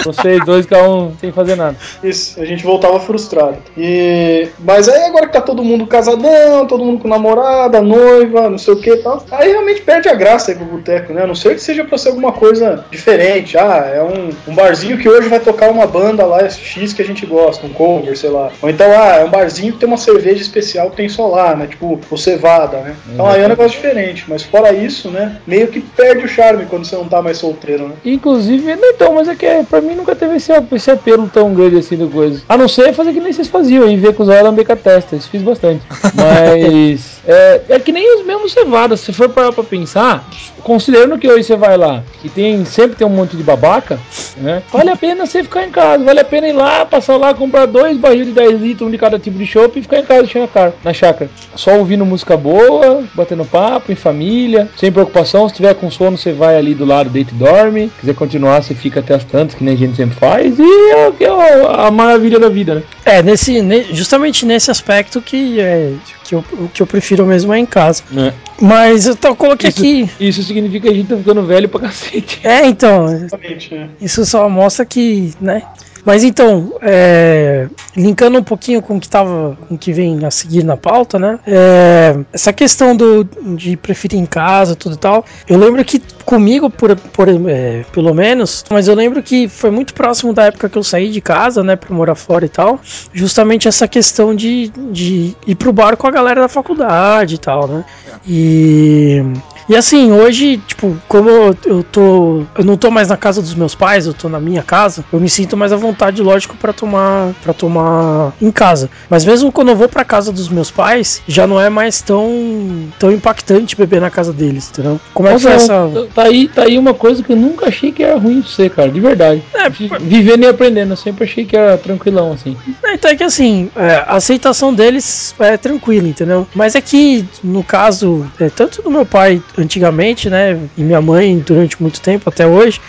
Vocês dois, cada um sem fazer nada. Isso, a gente voltava frustrado. E... Mas aí agora que tá todo mundo casadão, todo mundo com namorada, noiva, não sei o que e tal, aí realmente perde a graça aí pro boteco, né? A não ser que seja pra ser alguma coisa diferente. Ah, é um, um barzinho que hoje vai tocar uma banda lá X que a gente gosta, um cover, sei lá. Ou então, ah, é um barzinho que tem uma cerveja especial que tem só lá, né? Tipo, o Cevada, né? Então aí é um negócio diferente. Mas fora isso, né? Meio que perde o charme quando você não tá mais solteiro, né? Inclusive, não então, mas é que pra mim nunca teve esse, esse apelo tão grande assim da coisa. A não ser fazer que nem vocês faziam, em ver com os olhos lamber com a testa. Isso fiz bastante. [LAUGHS] Mas é, é que nem os mesmos cevadas. Se for parar pra pensar, considerando que hoje você vai lá e tem, sempre tem um monte de babaca, né? Vale a pena você ficar em casa, vale a pena ir lá, passar lá, comprar dois barris de 10 litros, um de cada tipo de chopp e ficar em casa enchendo a cara, na chácara. Só ouvindo música boa, batendo papo, em família, sem preocupação. Se tiver com sono, você vai ali do lado, deita e dorme. Se quiser continuar, você fica até as tantas, que nem a gente sempre faz. E é, o que é a maravilha da vida, né? É, nesse, ne- justamente nesse aspecto que, é, que, eu, o que eu prefiro mesmo é em casa. Mas eu, tô- eu coloquei Isso- aqui. Isso significa que a gente tá ficando velho pra cacete. É, então, Exatamente, né? isso só mostra que, né? Mas então, é, linkando um pouquinho com o que tava, com que vem a seguir na pauta, né? É, essa questão do, de preferir em casa, tudo e tal. Eu lembro que comigo, por, por, é, pelo menos, mas eu lembro que foi muito próximo da época que eu saí de casa, né, pra morar fora e tal. Justamente essa questão de, de ir pro bar com a galera da faculdade e tal, né? E e assim, hoje, tipo, como eu, tô. Eu não tô mais na casa dos meus pais, eu tô na minha casa, eu me sinto mais à vontade, lógico, pra tomar para tomar em casa. Mas mesmo quando eu vou pra casa dos meus pais, já não é mais tão tão impactante beber na casa deles, entendeu? Como é que foi essa. Tá aí, tá aí uma coisa que eu nunca achei que era ruim de ser, cara, de verdade. É, Vi- Vivendo e aprendendo, eu sempre achei que era tranquilão, assim. É, Então é que assim, é, a aceitação deles é tranquila, entendeu? Mas é que, no caso, é, tanto do meu pai antigamente, né, e minha mãe durante muito tempo, até hoje,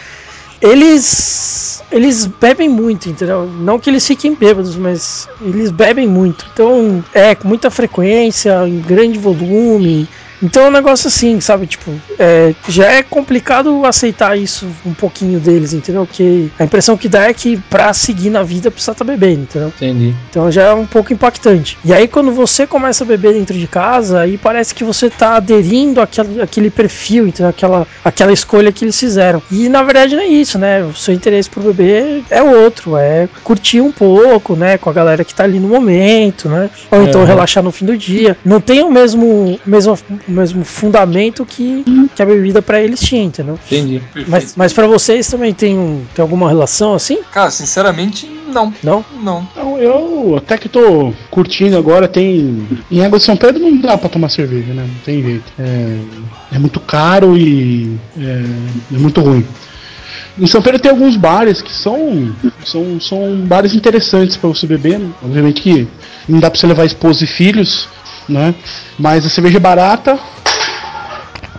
eles eles bebem muito, entendeu? Não que eles fiquem bêbados, mas eles bebem muito. Então, é, com muita frequência, em grande volume. Então é um negócio assim, sabe? Tipo, é, já é complicado aceitar isso um pouquinho deles, entendeu? Porque a impressão que dá é que pra seguir na vida precisa estar bebendo, entendeu? Entendi. Então já é um pouco impactante. E aí quando você começa a beber dentro de casa, aí parece que você tá aderindo àquele, àquele perfil, então aquela, aquela escolha que eles fizeram. E na verdade não é isso, né? O seu interesse por beber é outro, é curtir um pouco, né? Com a galera que tá ali no momento, né? Ou então Uhum. relaxar no fim do dia. Não tem o mesmo, mesmo, o mesmo fundamento que, que a bebida pra eles tinha, entendeu? Entendi. Mas, mas para vocês também tem, um, tem alguma relação assim? Cara, sinceramente, não. Não? Não. Então, eu até que tô curtindo agora, tem. Em Água de São Pedro não dá pra tomar cerveja, né? Não tem jeito. É, é muito caro e é, é muito ruim. Em São Pedro tem alguns bares que são são, são bares interessantes pra você beber. né? Obviamente que não dá pra você levar esposa e filhos, né? Mas a cerveja é barata,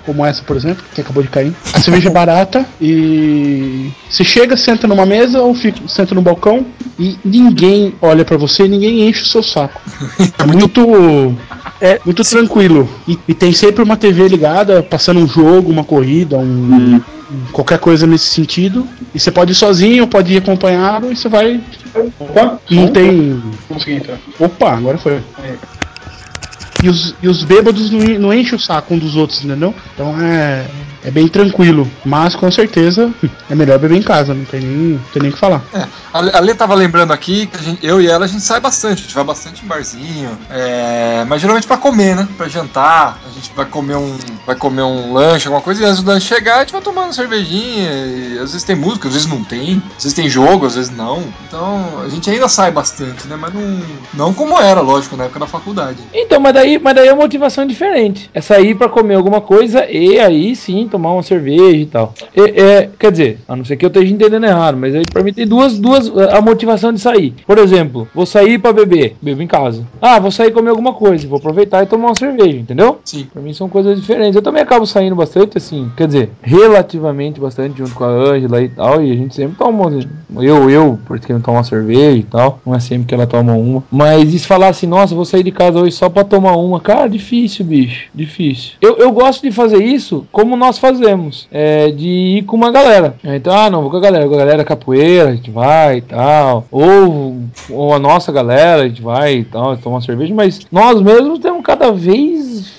como essa, por exemplo, que acabou de cair. A cerveja é [LAUGHS] barata e você chega, senta numa mesa ou fica, senta no balcão e ninguém olha pra você, ninguém enche o seu saco. É [LAUGHS] muito É, muito tranquilo. E, e tem sempre uma TV ligada, passando um jogo, uma corrida, um, um- qualquer coisa nesse sentido. E você pode ir sozinho, pode ir acompanhado e você vai. Opa, Não tem. consegui entrar. Opa, agora foi. E os, e os bêbados não, não enchem o saco um dos outros, entendeu? Então é, é bem tranquilo. Mas com certeza é melhor beber em casa, não tem nem, não tem nem o que falar. É, a Lê tava lembrando aqui que a gente- eu e ela a gente sai bastante, a gente vai bastante em barzinho, é, mas geralmente pra comer, né? Pra jantar, a gente vai comer um, vai comer um lanche, alguma coisa, e antes do lanche chegar a gente vai tomando cervejinha, e às vezes tem música, às vezes não tem, às vezes tem jogo, às vezes não. Então a gente ainda sai bastante, né? Mas não, não como era, lógico, na época da faculdade. Então, mas daí, mas daí a motivação é diferente. É sair pra comer alguma coisa e aí sim tomar uma cerveja e tal. E- é, quer dizer, a não ser que eu esteja entendendo errado, mas aí pra mim tem duas, duas a motivação de sair. Por exemplo, vou sair pra beber, bebo em casa. Ah, vou sair comer alguma coisa, vou aproveitar e tomar uma cerveja, entendeu? Sim. Pra mim são coisas diferentes. Eu também acabo saindo bastante, assim, quer dizer, relativamente bastante junto com a Ângela e tal, e a gente sempre toma, eu, eu, porque não tomo uma cerveja e tal, não é sempre que ela toma uma. Mas se falar assim, nossa, vou sair de casa hoje só pra tomar uma, cara, difícil, bicho, difícil. Eu, eu gosto de fazer isso como nós nós fazemos, é, de ir com uma galera. Então, ah, não, vou com a galera, com a galera capoeira, a gente vai e tal. Ou, ou a nossa galera, a gente vai e tal, tomar cerveja, mas nós mesmos temos cada vez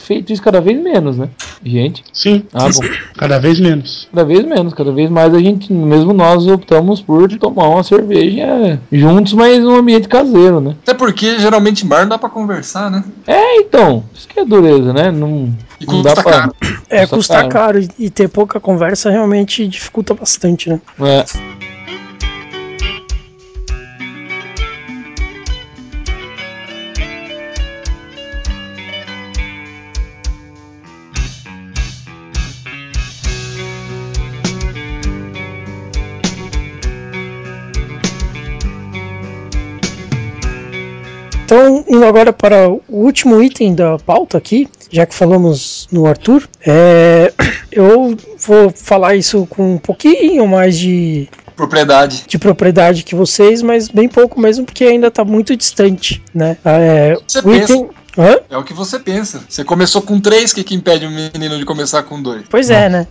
feito isso cada vez menos, né? Gente. Sim, Ah, bom. cada vez menos. Cada vez menos, cada vez mais a gente, mesmo nós optamos por tomar uma cerveja juntos, mas num ambiente caseiro, né? Até porque geralmente bar não dá pra conversar, né? É, então, isso que é dureza, né? Não, E não dá custa pra. caro. É, Custa custar caro. caro e- e ter pouca conversa realmente dificulta bastante, né? É. Então, indo agora para o último item da pauta aqui, já que falamos no Arthur, é, [CLEARS THROAT] eu vou falar isso com um pouquinho mais de, Propriedade. de propriedade que vocês, mas bem pouco mesmo, porque ainda está muito distante, né? É, Você o pensa. item... Hã? É o que você pensa. Você começou com três, o que, que impede um menino de começar com dois? Pois é, né?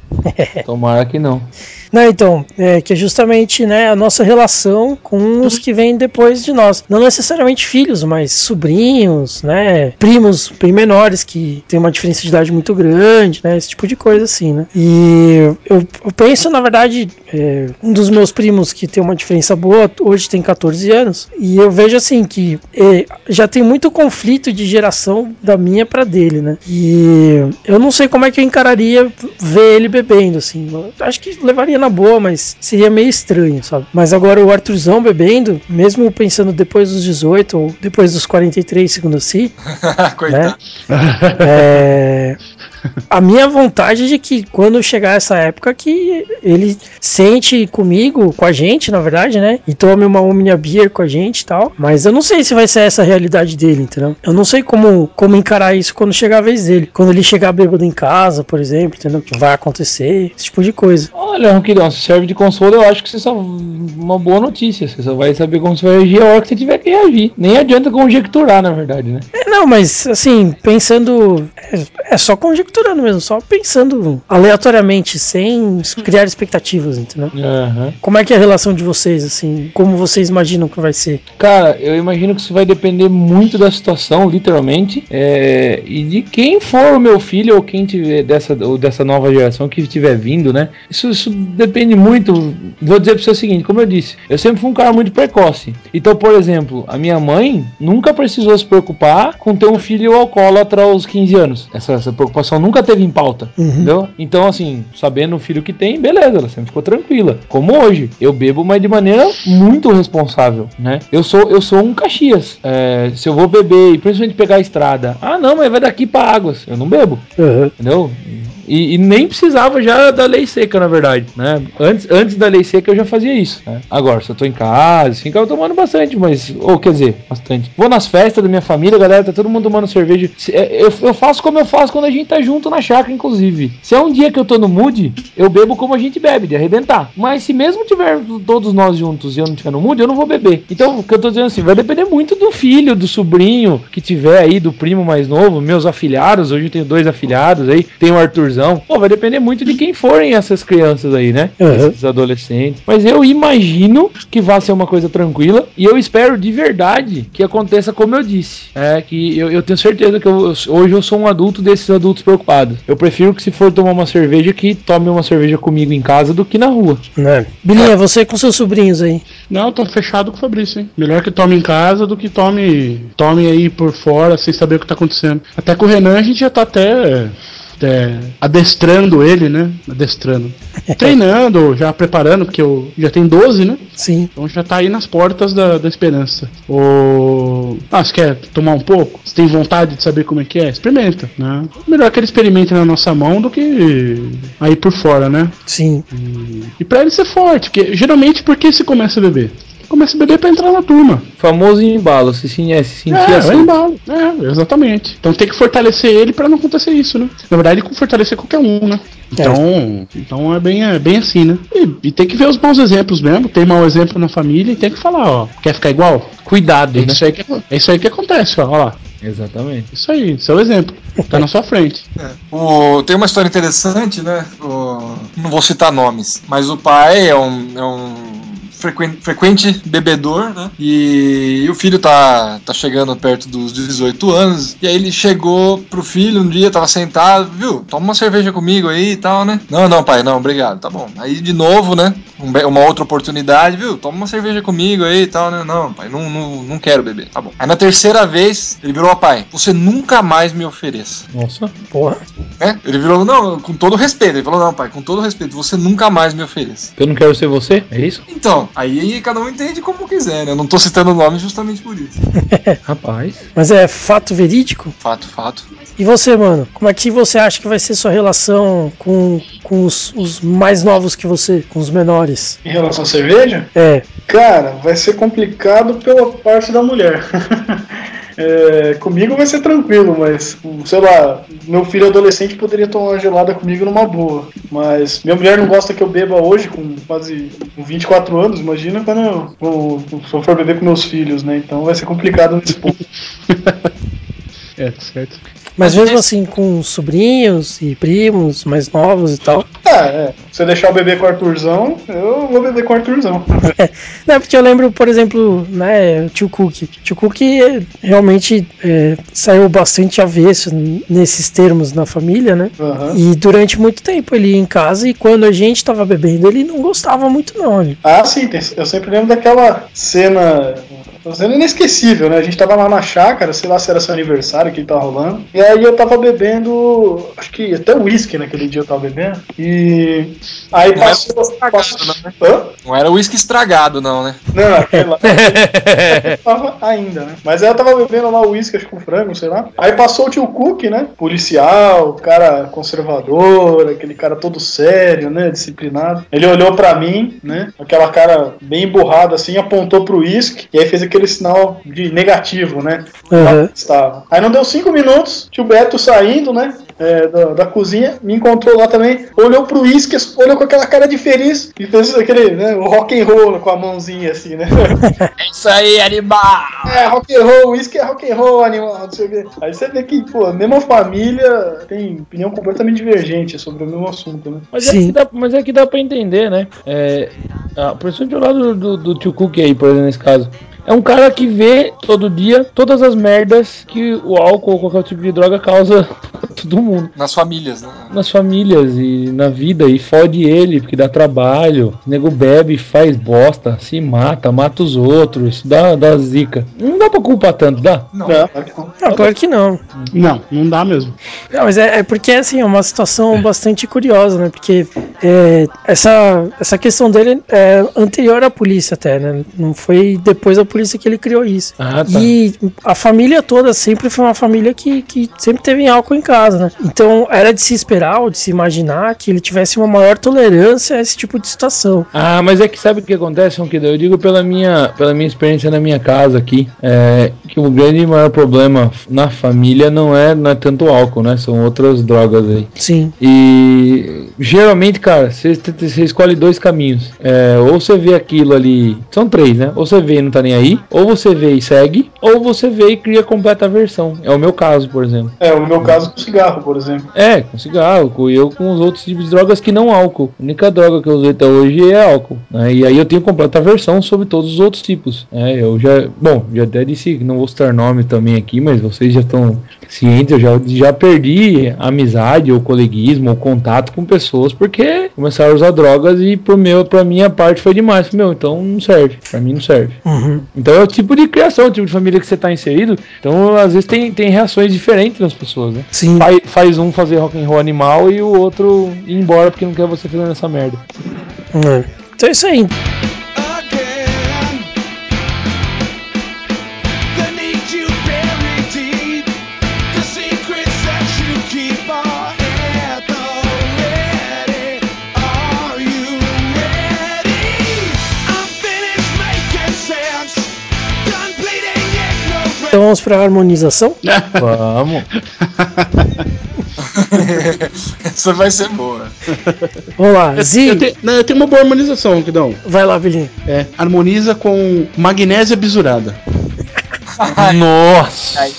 Tomara que não. [LAUGHS] Não, então, é que é justamente né, a nossa relação com os que vêm depois de nós. Não necessariamente filhos, mas sobrinhos, né? Primos bem menores que tem uma diferença de idade muito grande, né? Esse tipo de coisa assim, né? E eu, eu penso, na verdade, é, um dos meus primos que tem uma diferença boa, hoje tem 14 anos, e eu vejo assim que é, já tem muito conflito de geração da minha pra dele, né? E eu não sei como é que eu encararia ver ele bebendo, assim. Acho que levaria na boa, mas seria meio estranho, sabe? Mas agora o Arthurzão bebendo, mesmo pensando depois dos 18 ou depois dos 43, segundo assim, [LAUGHS] Coitado. é, a minha vontade é de que quando chegar essa época que ele sente comigo, com a gente, na verdade, né? E tome uma Omnia Beer com a gente e tal. Mas eu não sei se vai ser essa a realidade dele, entendeu? Eu não sei como, como encarar isso quando chegar a vez dele. Quando ele chegar bêbado em casa, por exemplo, entendeu? Que vai acontecer, esse tipo de coisa. Olha, Ronquidão, se serve de consolo, eu acho que você só. Uma boa notícia. Você só vai saber como você vai reagir a hora que você tiver que reagir. Nem adianta conjecturar, na verdade, né? É, não, mas assim, pensando. É, é só mesmo, só pensando aleatoriamente, sem criar expectativas, entendeu? Aham. Como é que é a relação de vocês, assim? Como vocês imaginam que vai ser? Cara, eu imagino que isso vai depender muito da situação, literalmente, é, e de quem for o meu filho ou quem tiver dessa, ou dessa nova geração que estiver vindo, né? Isso, isso depende muito. Vou dizer pra você o seguinte: como eu disse, eu sempre fui um cara muito precoce. Então, por exemplo, a minha mãe nunca precisou se preocupar com ter um filho alcoólatra aos 15 anos. Essa, essa preocupação nunca teve em pauta, entendeu? Então, assim, sabendo o filho que tem, beleza, ela sempre ficou tranquila. Como hoje, eu bebo, mas de maneira muito responsável, né? Eu sou, eu sou um Caxias. É, se eu vou beber e principalmente pegar a estrada, ah, não, mas vai daqui pra Águas. Eu não bebo, entendeu? E, e nem precisava já da lei seca, na verdade, né? Antes, antes da lei seca eu já fazia isso, né? Agora, se eu tô em casa, assim, ficava tomando bastante, mas... Ou, quer dizer, bastante. Vou nas festas da minha família, galera, tá todo mundo tomando cerveja. É, Eu, eu faço como eu faço quando a gente tá junto na chácara, inclusive. Se é um dia que eu tô no mood, eu bebo como a gente bebe, de arrebentar. Mas se mesmo tiver todos nós juntos e eu não tiver no mood, eu não vou beber. Então, o que eu tô dizendo assim, vai depender muito do filho, do sobrinho que tiver aí, do primo mais novo, meus afilhados, hoje eu tenho dois afilhados aí, tem o Pô, vai depender muito de quem forem essas crianças aí, né? Uhum. Esses adolescentes. Mas eu imagino que vai ser uma coisa tranquila e eu espero de verdade que aconteça como eu disse. É que eu, eu tenho certeza que eu- eu- hoje eu sou um adulto desses adultos preocupados. Eu prefiro que se for tomar uma cerveja, que tome uma cerveja comigo em casa do que na rua. Né? Bilinha, você com seus sobrinhos aí. Não, tô fechado com o Fabrício, hein? Melhor que tome em casa do que tome, tome aí por fora sem saber o que tá acontecendo. Até com o Renan a gente já tá até, até adestrando ele, né? Adestrando. [LAUGHS] Treinando, já preparando, porque eu já tem 12, né? Sim. Então já tá aí nas portas da, da esperança. O... Ah, você quer tomar um pouco? Você tem vontade de saber como é que é? Experimenta, né? Melhor que ele experimente na nossa mão do que aí por fora, né? Sim. E pra ele ser forte, porque geralmente por que se começa a beber? Começa a beber pra entrar na turma. Famoso embalo, se, se, se sentir É, vai assim. embalo. É, exatamente. Então tem que fortalecer ele pra não acontecer isso, né? Na verdade, fortalecer qualquer um, né? Então, então é bem, é bem assim, né? E, e tem que ver os bons exemplos mesmo. Tem mau exemplo na família e tem que falar, ó. Quer ficar igual? Cuidado, É né? isso aí que, é isso aí que acontece, ó. ó lá. Exatamente. Isso aí, isso é o exemplo. Tá na sua frente. O- tem uma história interessante, né? O- não vou citar nomes, mas o pai é um, é um frequen- frequente bebedor, né? E, o filho tá, tá chegando perto dos 18 anos. E aí ele chegou pro filho um dia, tava sentado, viu? Toma uma cerveja comigo aí e tal, né? Não, não, pai, não, obrigado, tá bom. Aí de novo, né? um uma outra oportunidade, viu? Toma uma cerveja comigo aí e tal, né? Não, pai, não, não, não quero beber, tá bom. Aí na terceira vez, ele virou, pai, você nunca mais me ofereça. Nossa. Porra. né? Ele virou, não, com todo respeito. Ele falou, não, pai, com todo respeito, você nunca mais me ofereça. Eu não quero ser você? É isso? Então, aí cada um entende como quiser, né? Eu não tô citando o nome justamente por isso. [LAUGHS] Rapaz. Mas é fato verídico? Fato, fato. E você, mano? Como é que você acha que vai ser sua relação com, com os, os mais novos que você, com os menores? Em relação à cerveja, É, cara, vai ser complicado pela parte da mulher. [LAUGHS] É, comigo vai ser tranquilo, mas, sei lá, meu filho adolescente poderia tomar uma gelada comigo numa boa. Mas minha mulher não gosta que eu beba hoje, com quase com 24 anos, imagina quando eu, quando eu for beber com meus filhos, né? Então vai ser complicado nesse ponto. [LAUGHS] É, tá certo. mas mesmo assim com sobrinhos e primos mais novos e tal. Ah, é. Se eu deixar eu beber com o Arthurzão, eu vou beber com o Arthurzão. [LAUGHS] Não, porque eu lembro, por exemplo, né, o tio Cook. O tio Cook eh, realmente eh, saiu bastante avesso nesses termos na família, né? Aham. E durante muito tempo ele ia em casa e quando a gente tava bebendo ele não gostava muito não. Ele, Ah, sim, eu sempre lembro daquela cena. Uma cena inesquecível, né? A gente tava lá na chácara, sei lá se era seu aniversário que tá rolando. E aí eu tava bebendo. Acho que até uísque naquele dia eu tava bebendo. E. Aí Não passou. estragado, passou não, né? Hã? Não era uísque estragado, não, né? Não, aquele lá. [LAUGHS] tava ainda, né? Mas aí eu tava bebendo lá o uísque, acho que com frango, sei lá. Aí passou o tio Cook, né? Policial, cara conservador, aquele cara todo sério, né? Disciplinado. Ele olhou pra mim, né? Aquela cara bem emburrada assim, apontou pro uísque e aí fez aquele sinal de negativo, né? Estava. Aí não deu cinco minutos, tio Beto saindo, né? é, da, da cozinha, me encontrou lá também, olhou pro uísque, olhou com aquela cara de feliz e fez aquele, né, o rock and roll com a mãozinha assim, né? [LAUGHS] É isso aí, animal! É, rock and roll, uísque é rock and roll, animal, não sei o quê. Aí você vê que, pô, a mesma família tem opinião completamente divergente sobre o mesmo assunto, né? Mas é, Sim. que dá, mas é que dá pra entender, né? É, a principalmente do lado do, do tio Cook aí, por exemplo, nesse caso. É um cara que vê todo dia todas as merdas que o álcool ou qualquer tipo de droga causa pra todo mundo. Nas famílias, né? Nas famílias e na vida, e fode ele, porque dá trabalho. O nego bebe, faz bosta, se mata, mata os outros, dá, dá zica. Não dá pra culpar tanto, dá? Não. Não, claro que não. não, claro que não. Não, não dá mesmo. Não, mas é, é porque assim, é uma situação bastante curiosa, né? Porque é, essa, essa questão dele é anterior à polícia até, né? Não foi depois da polícia que ele criou isso. Ah, tá. E a família toda sempre foi uma família que, que sempre teve álcool em casa, né? Então era de se esperar ou de se imaginar que ele tivesse uma maior tolerância a esse tipo de situação. Ah, mas é que sabe o que acontece, Ronquidão? Eu digo pela minha, pela minha experiência na minha casa aqui, é, que o grande e maior problema na família não é, não é tanto o álcool, né? São outras drogas aí. Sim. E geralmente, cara, você você escolhe dois caminhos. É, ou você vê aquilo ali. São três, né? Ou você vê e não tá nem aí, ou você vê e segue, ou você vê e cria completa aversão. É o meu caso, por exemplo. É, o meu caso com cigarro, por exemplo. É, com cigarro, com eu com os outros tipos de drogas que não álcool. A única droga que eu usei até hoje é álcool. né? E aí eu tenho completa aversão sobre todos os outros tipos. É, eu já. Bom, já até disse que não vou citar nome também aqui, mas vocês já estão cientes, eu já, já perdi amizade ou coleguismo ou contato com pessoas porque começaram a usar drogas e pro meu, pra minha parte foi demais. Meu, então não serve. Pra mim não serve. Uhum. Então é o tipo de criação, o tipo de família que você tá inserido. Então, às vezes, tem, tem reações diferentes nas pessoas, né? Sim. Faz, faz um fazer rock and roll animal e o outro ir embora porque não quer você fazendo essa merda. É. Então é isso aí. Então vamos para a harmonização. [LAUGHS] Vamos. [LAUGHS] Essa vai ser boa. Vamos lá. Eu, Zi, te- não, eu tenho uma boa harmonização, Guidão. vai lá, Vilinho. É, harmoniza com magnésia bisurada. Nossa. aí,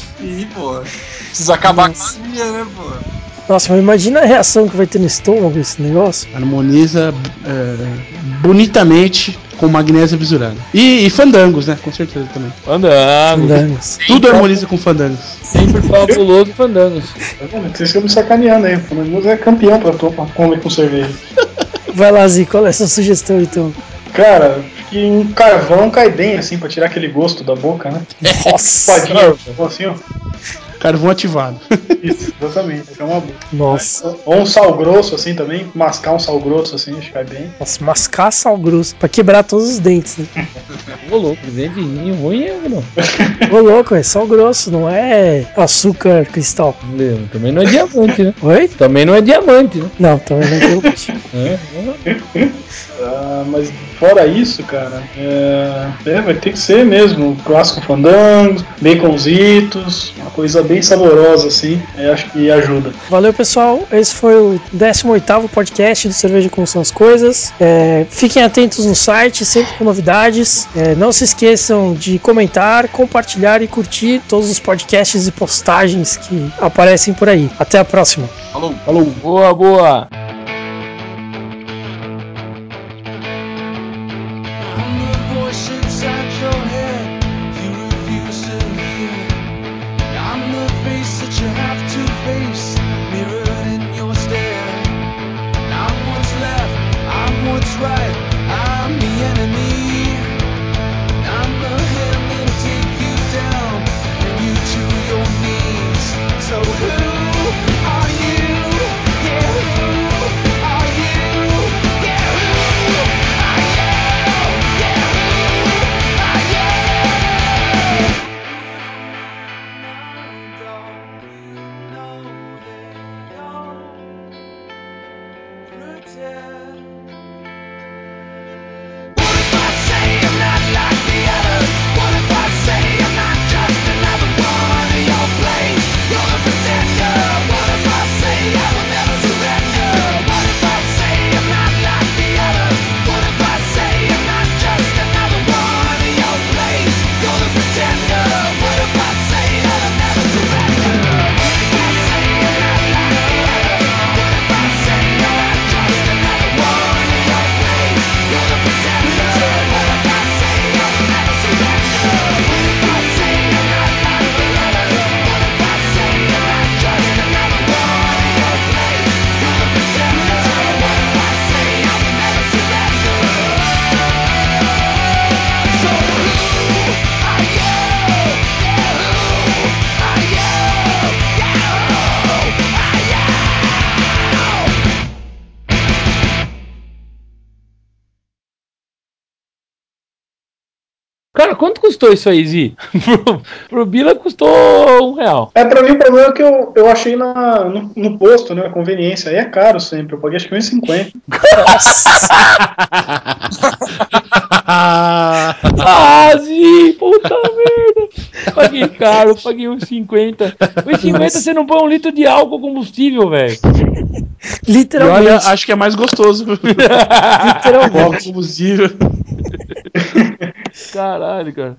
pô. Precisa acabar com a minha, né, pô? Nossa, mas imagina a reação que vai ter no estômago esse negócio. Harmoniza é, bonitamente com magnésia bisurada. E, e fandangos, né? Com certeza também. Fandango. Fandangos. Tudo harmoniza com fandangos. Sempre fabuloso Fandangos. Vocês ficam me sacaneando aí. O Flamengo é campeão pra, pra comer com cerveja. Vai lá, Zi, qual é a sua sugestão então? Cara, acho que um carvão cai bem, assim, pra tirar aquele gosto da boca, né? Nossa! Padinha, assim, ó. Carvão ativado. [LAUGHS] Isso, exatamente. É uma boa. Nossa. Ou um sal grosso, assim, também. Mascar um sal grosso, assim, acho que cai bem. Nossa, mascar sal grosso pra quebrar todos os dentes, né? Ô, louco, ruim é não? Ô louco, é sal grosso, não é açúcar cristal. Não, Também não é diamante, né? Oi? Também não é diamante, né? Não, também não deu. É, é. Ah, mas fora isso, cara, é, é, vai ter que ser mesmo. Clássico fandango, baconzitos, uma coisa bem saborosa, assim. Eu acho que ajuda. Valeu, pessoal. Esse foi o 18º podcast do Cerveja Como São as Coisas. É, fiquem atentos no site, sempre com novidades. É, não se esqueçam de comentar, compartilhar e curtir todos os podcasts e postagens que aparecem por aí. Até a próxima. Falou. Falou. Boa, boa. Custou isso aí, Zi? [LAUGHS] pro, pro Bila custou um real. É, pra mim o problema é que eu, eu achei na, no, no posto, né? A conveniência. Aí é caro sempre. Eu paguei acho que 1,50. [LAUGHS] Ah, Zi, puta merda. Paguei caro, paguei uns 50. Uns 50 você não põe um litro de álcool combustível, velho. E Literalmente. olha, acho que é mais gostoso. [LAUGHS] literalmente. Combustível. Caralho, cara.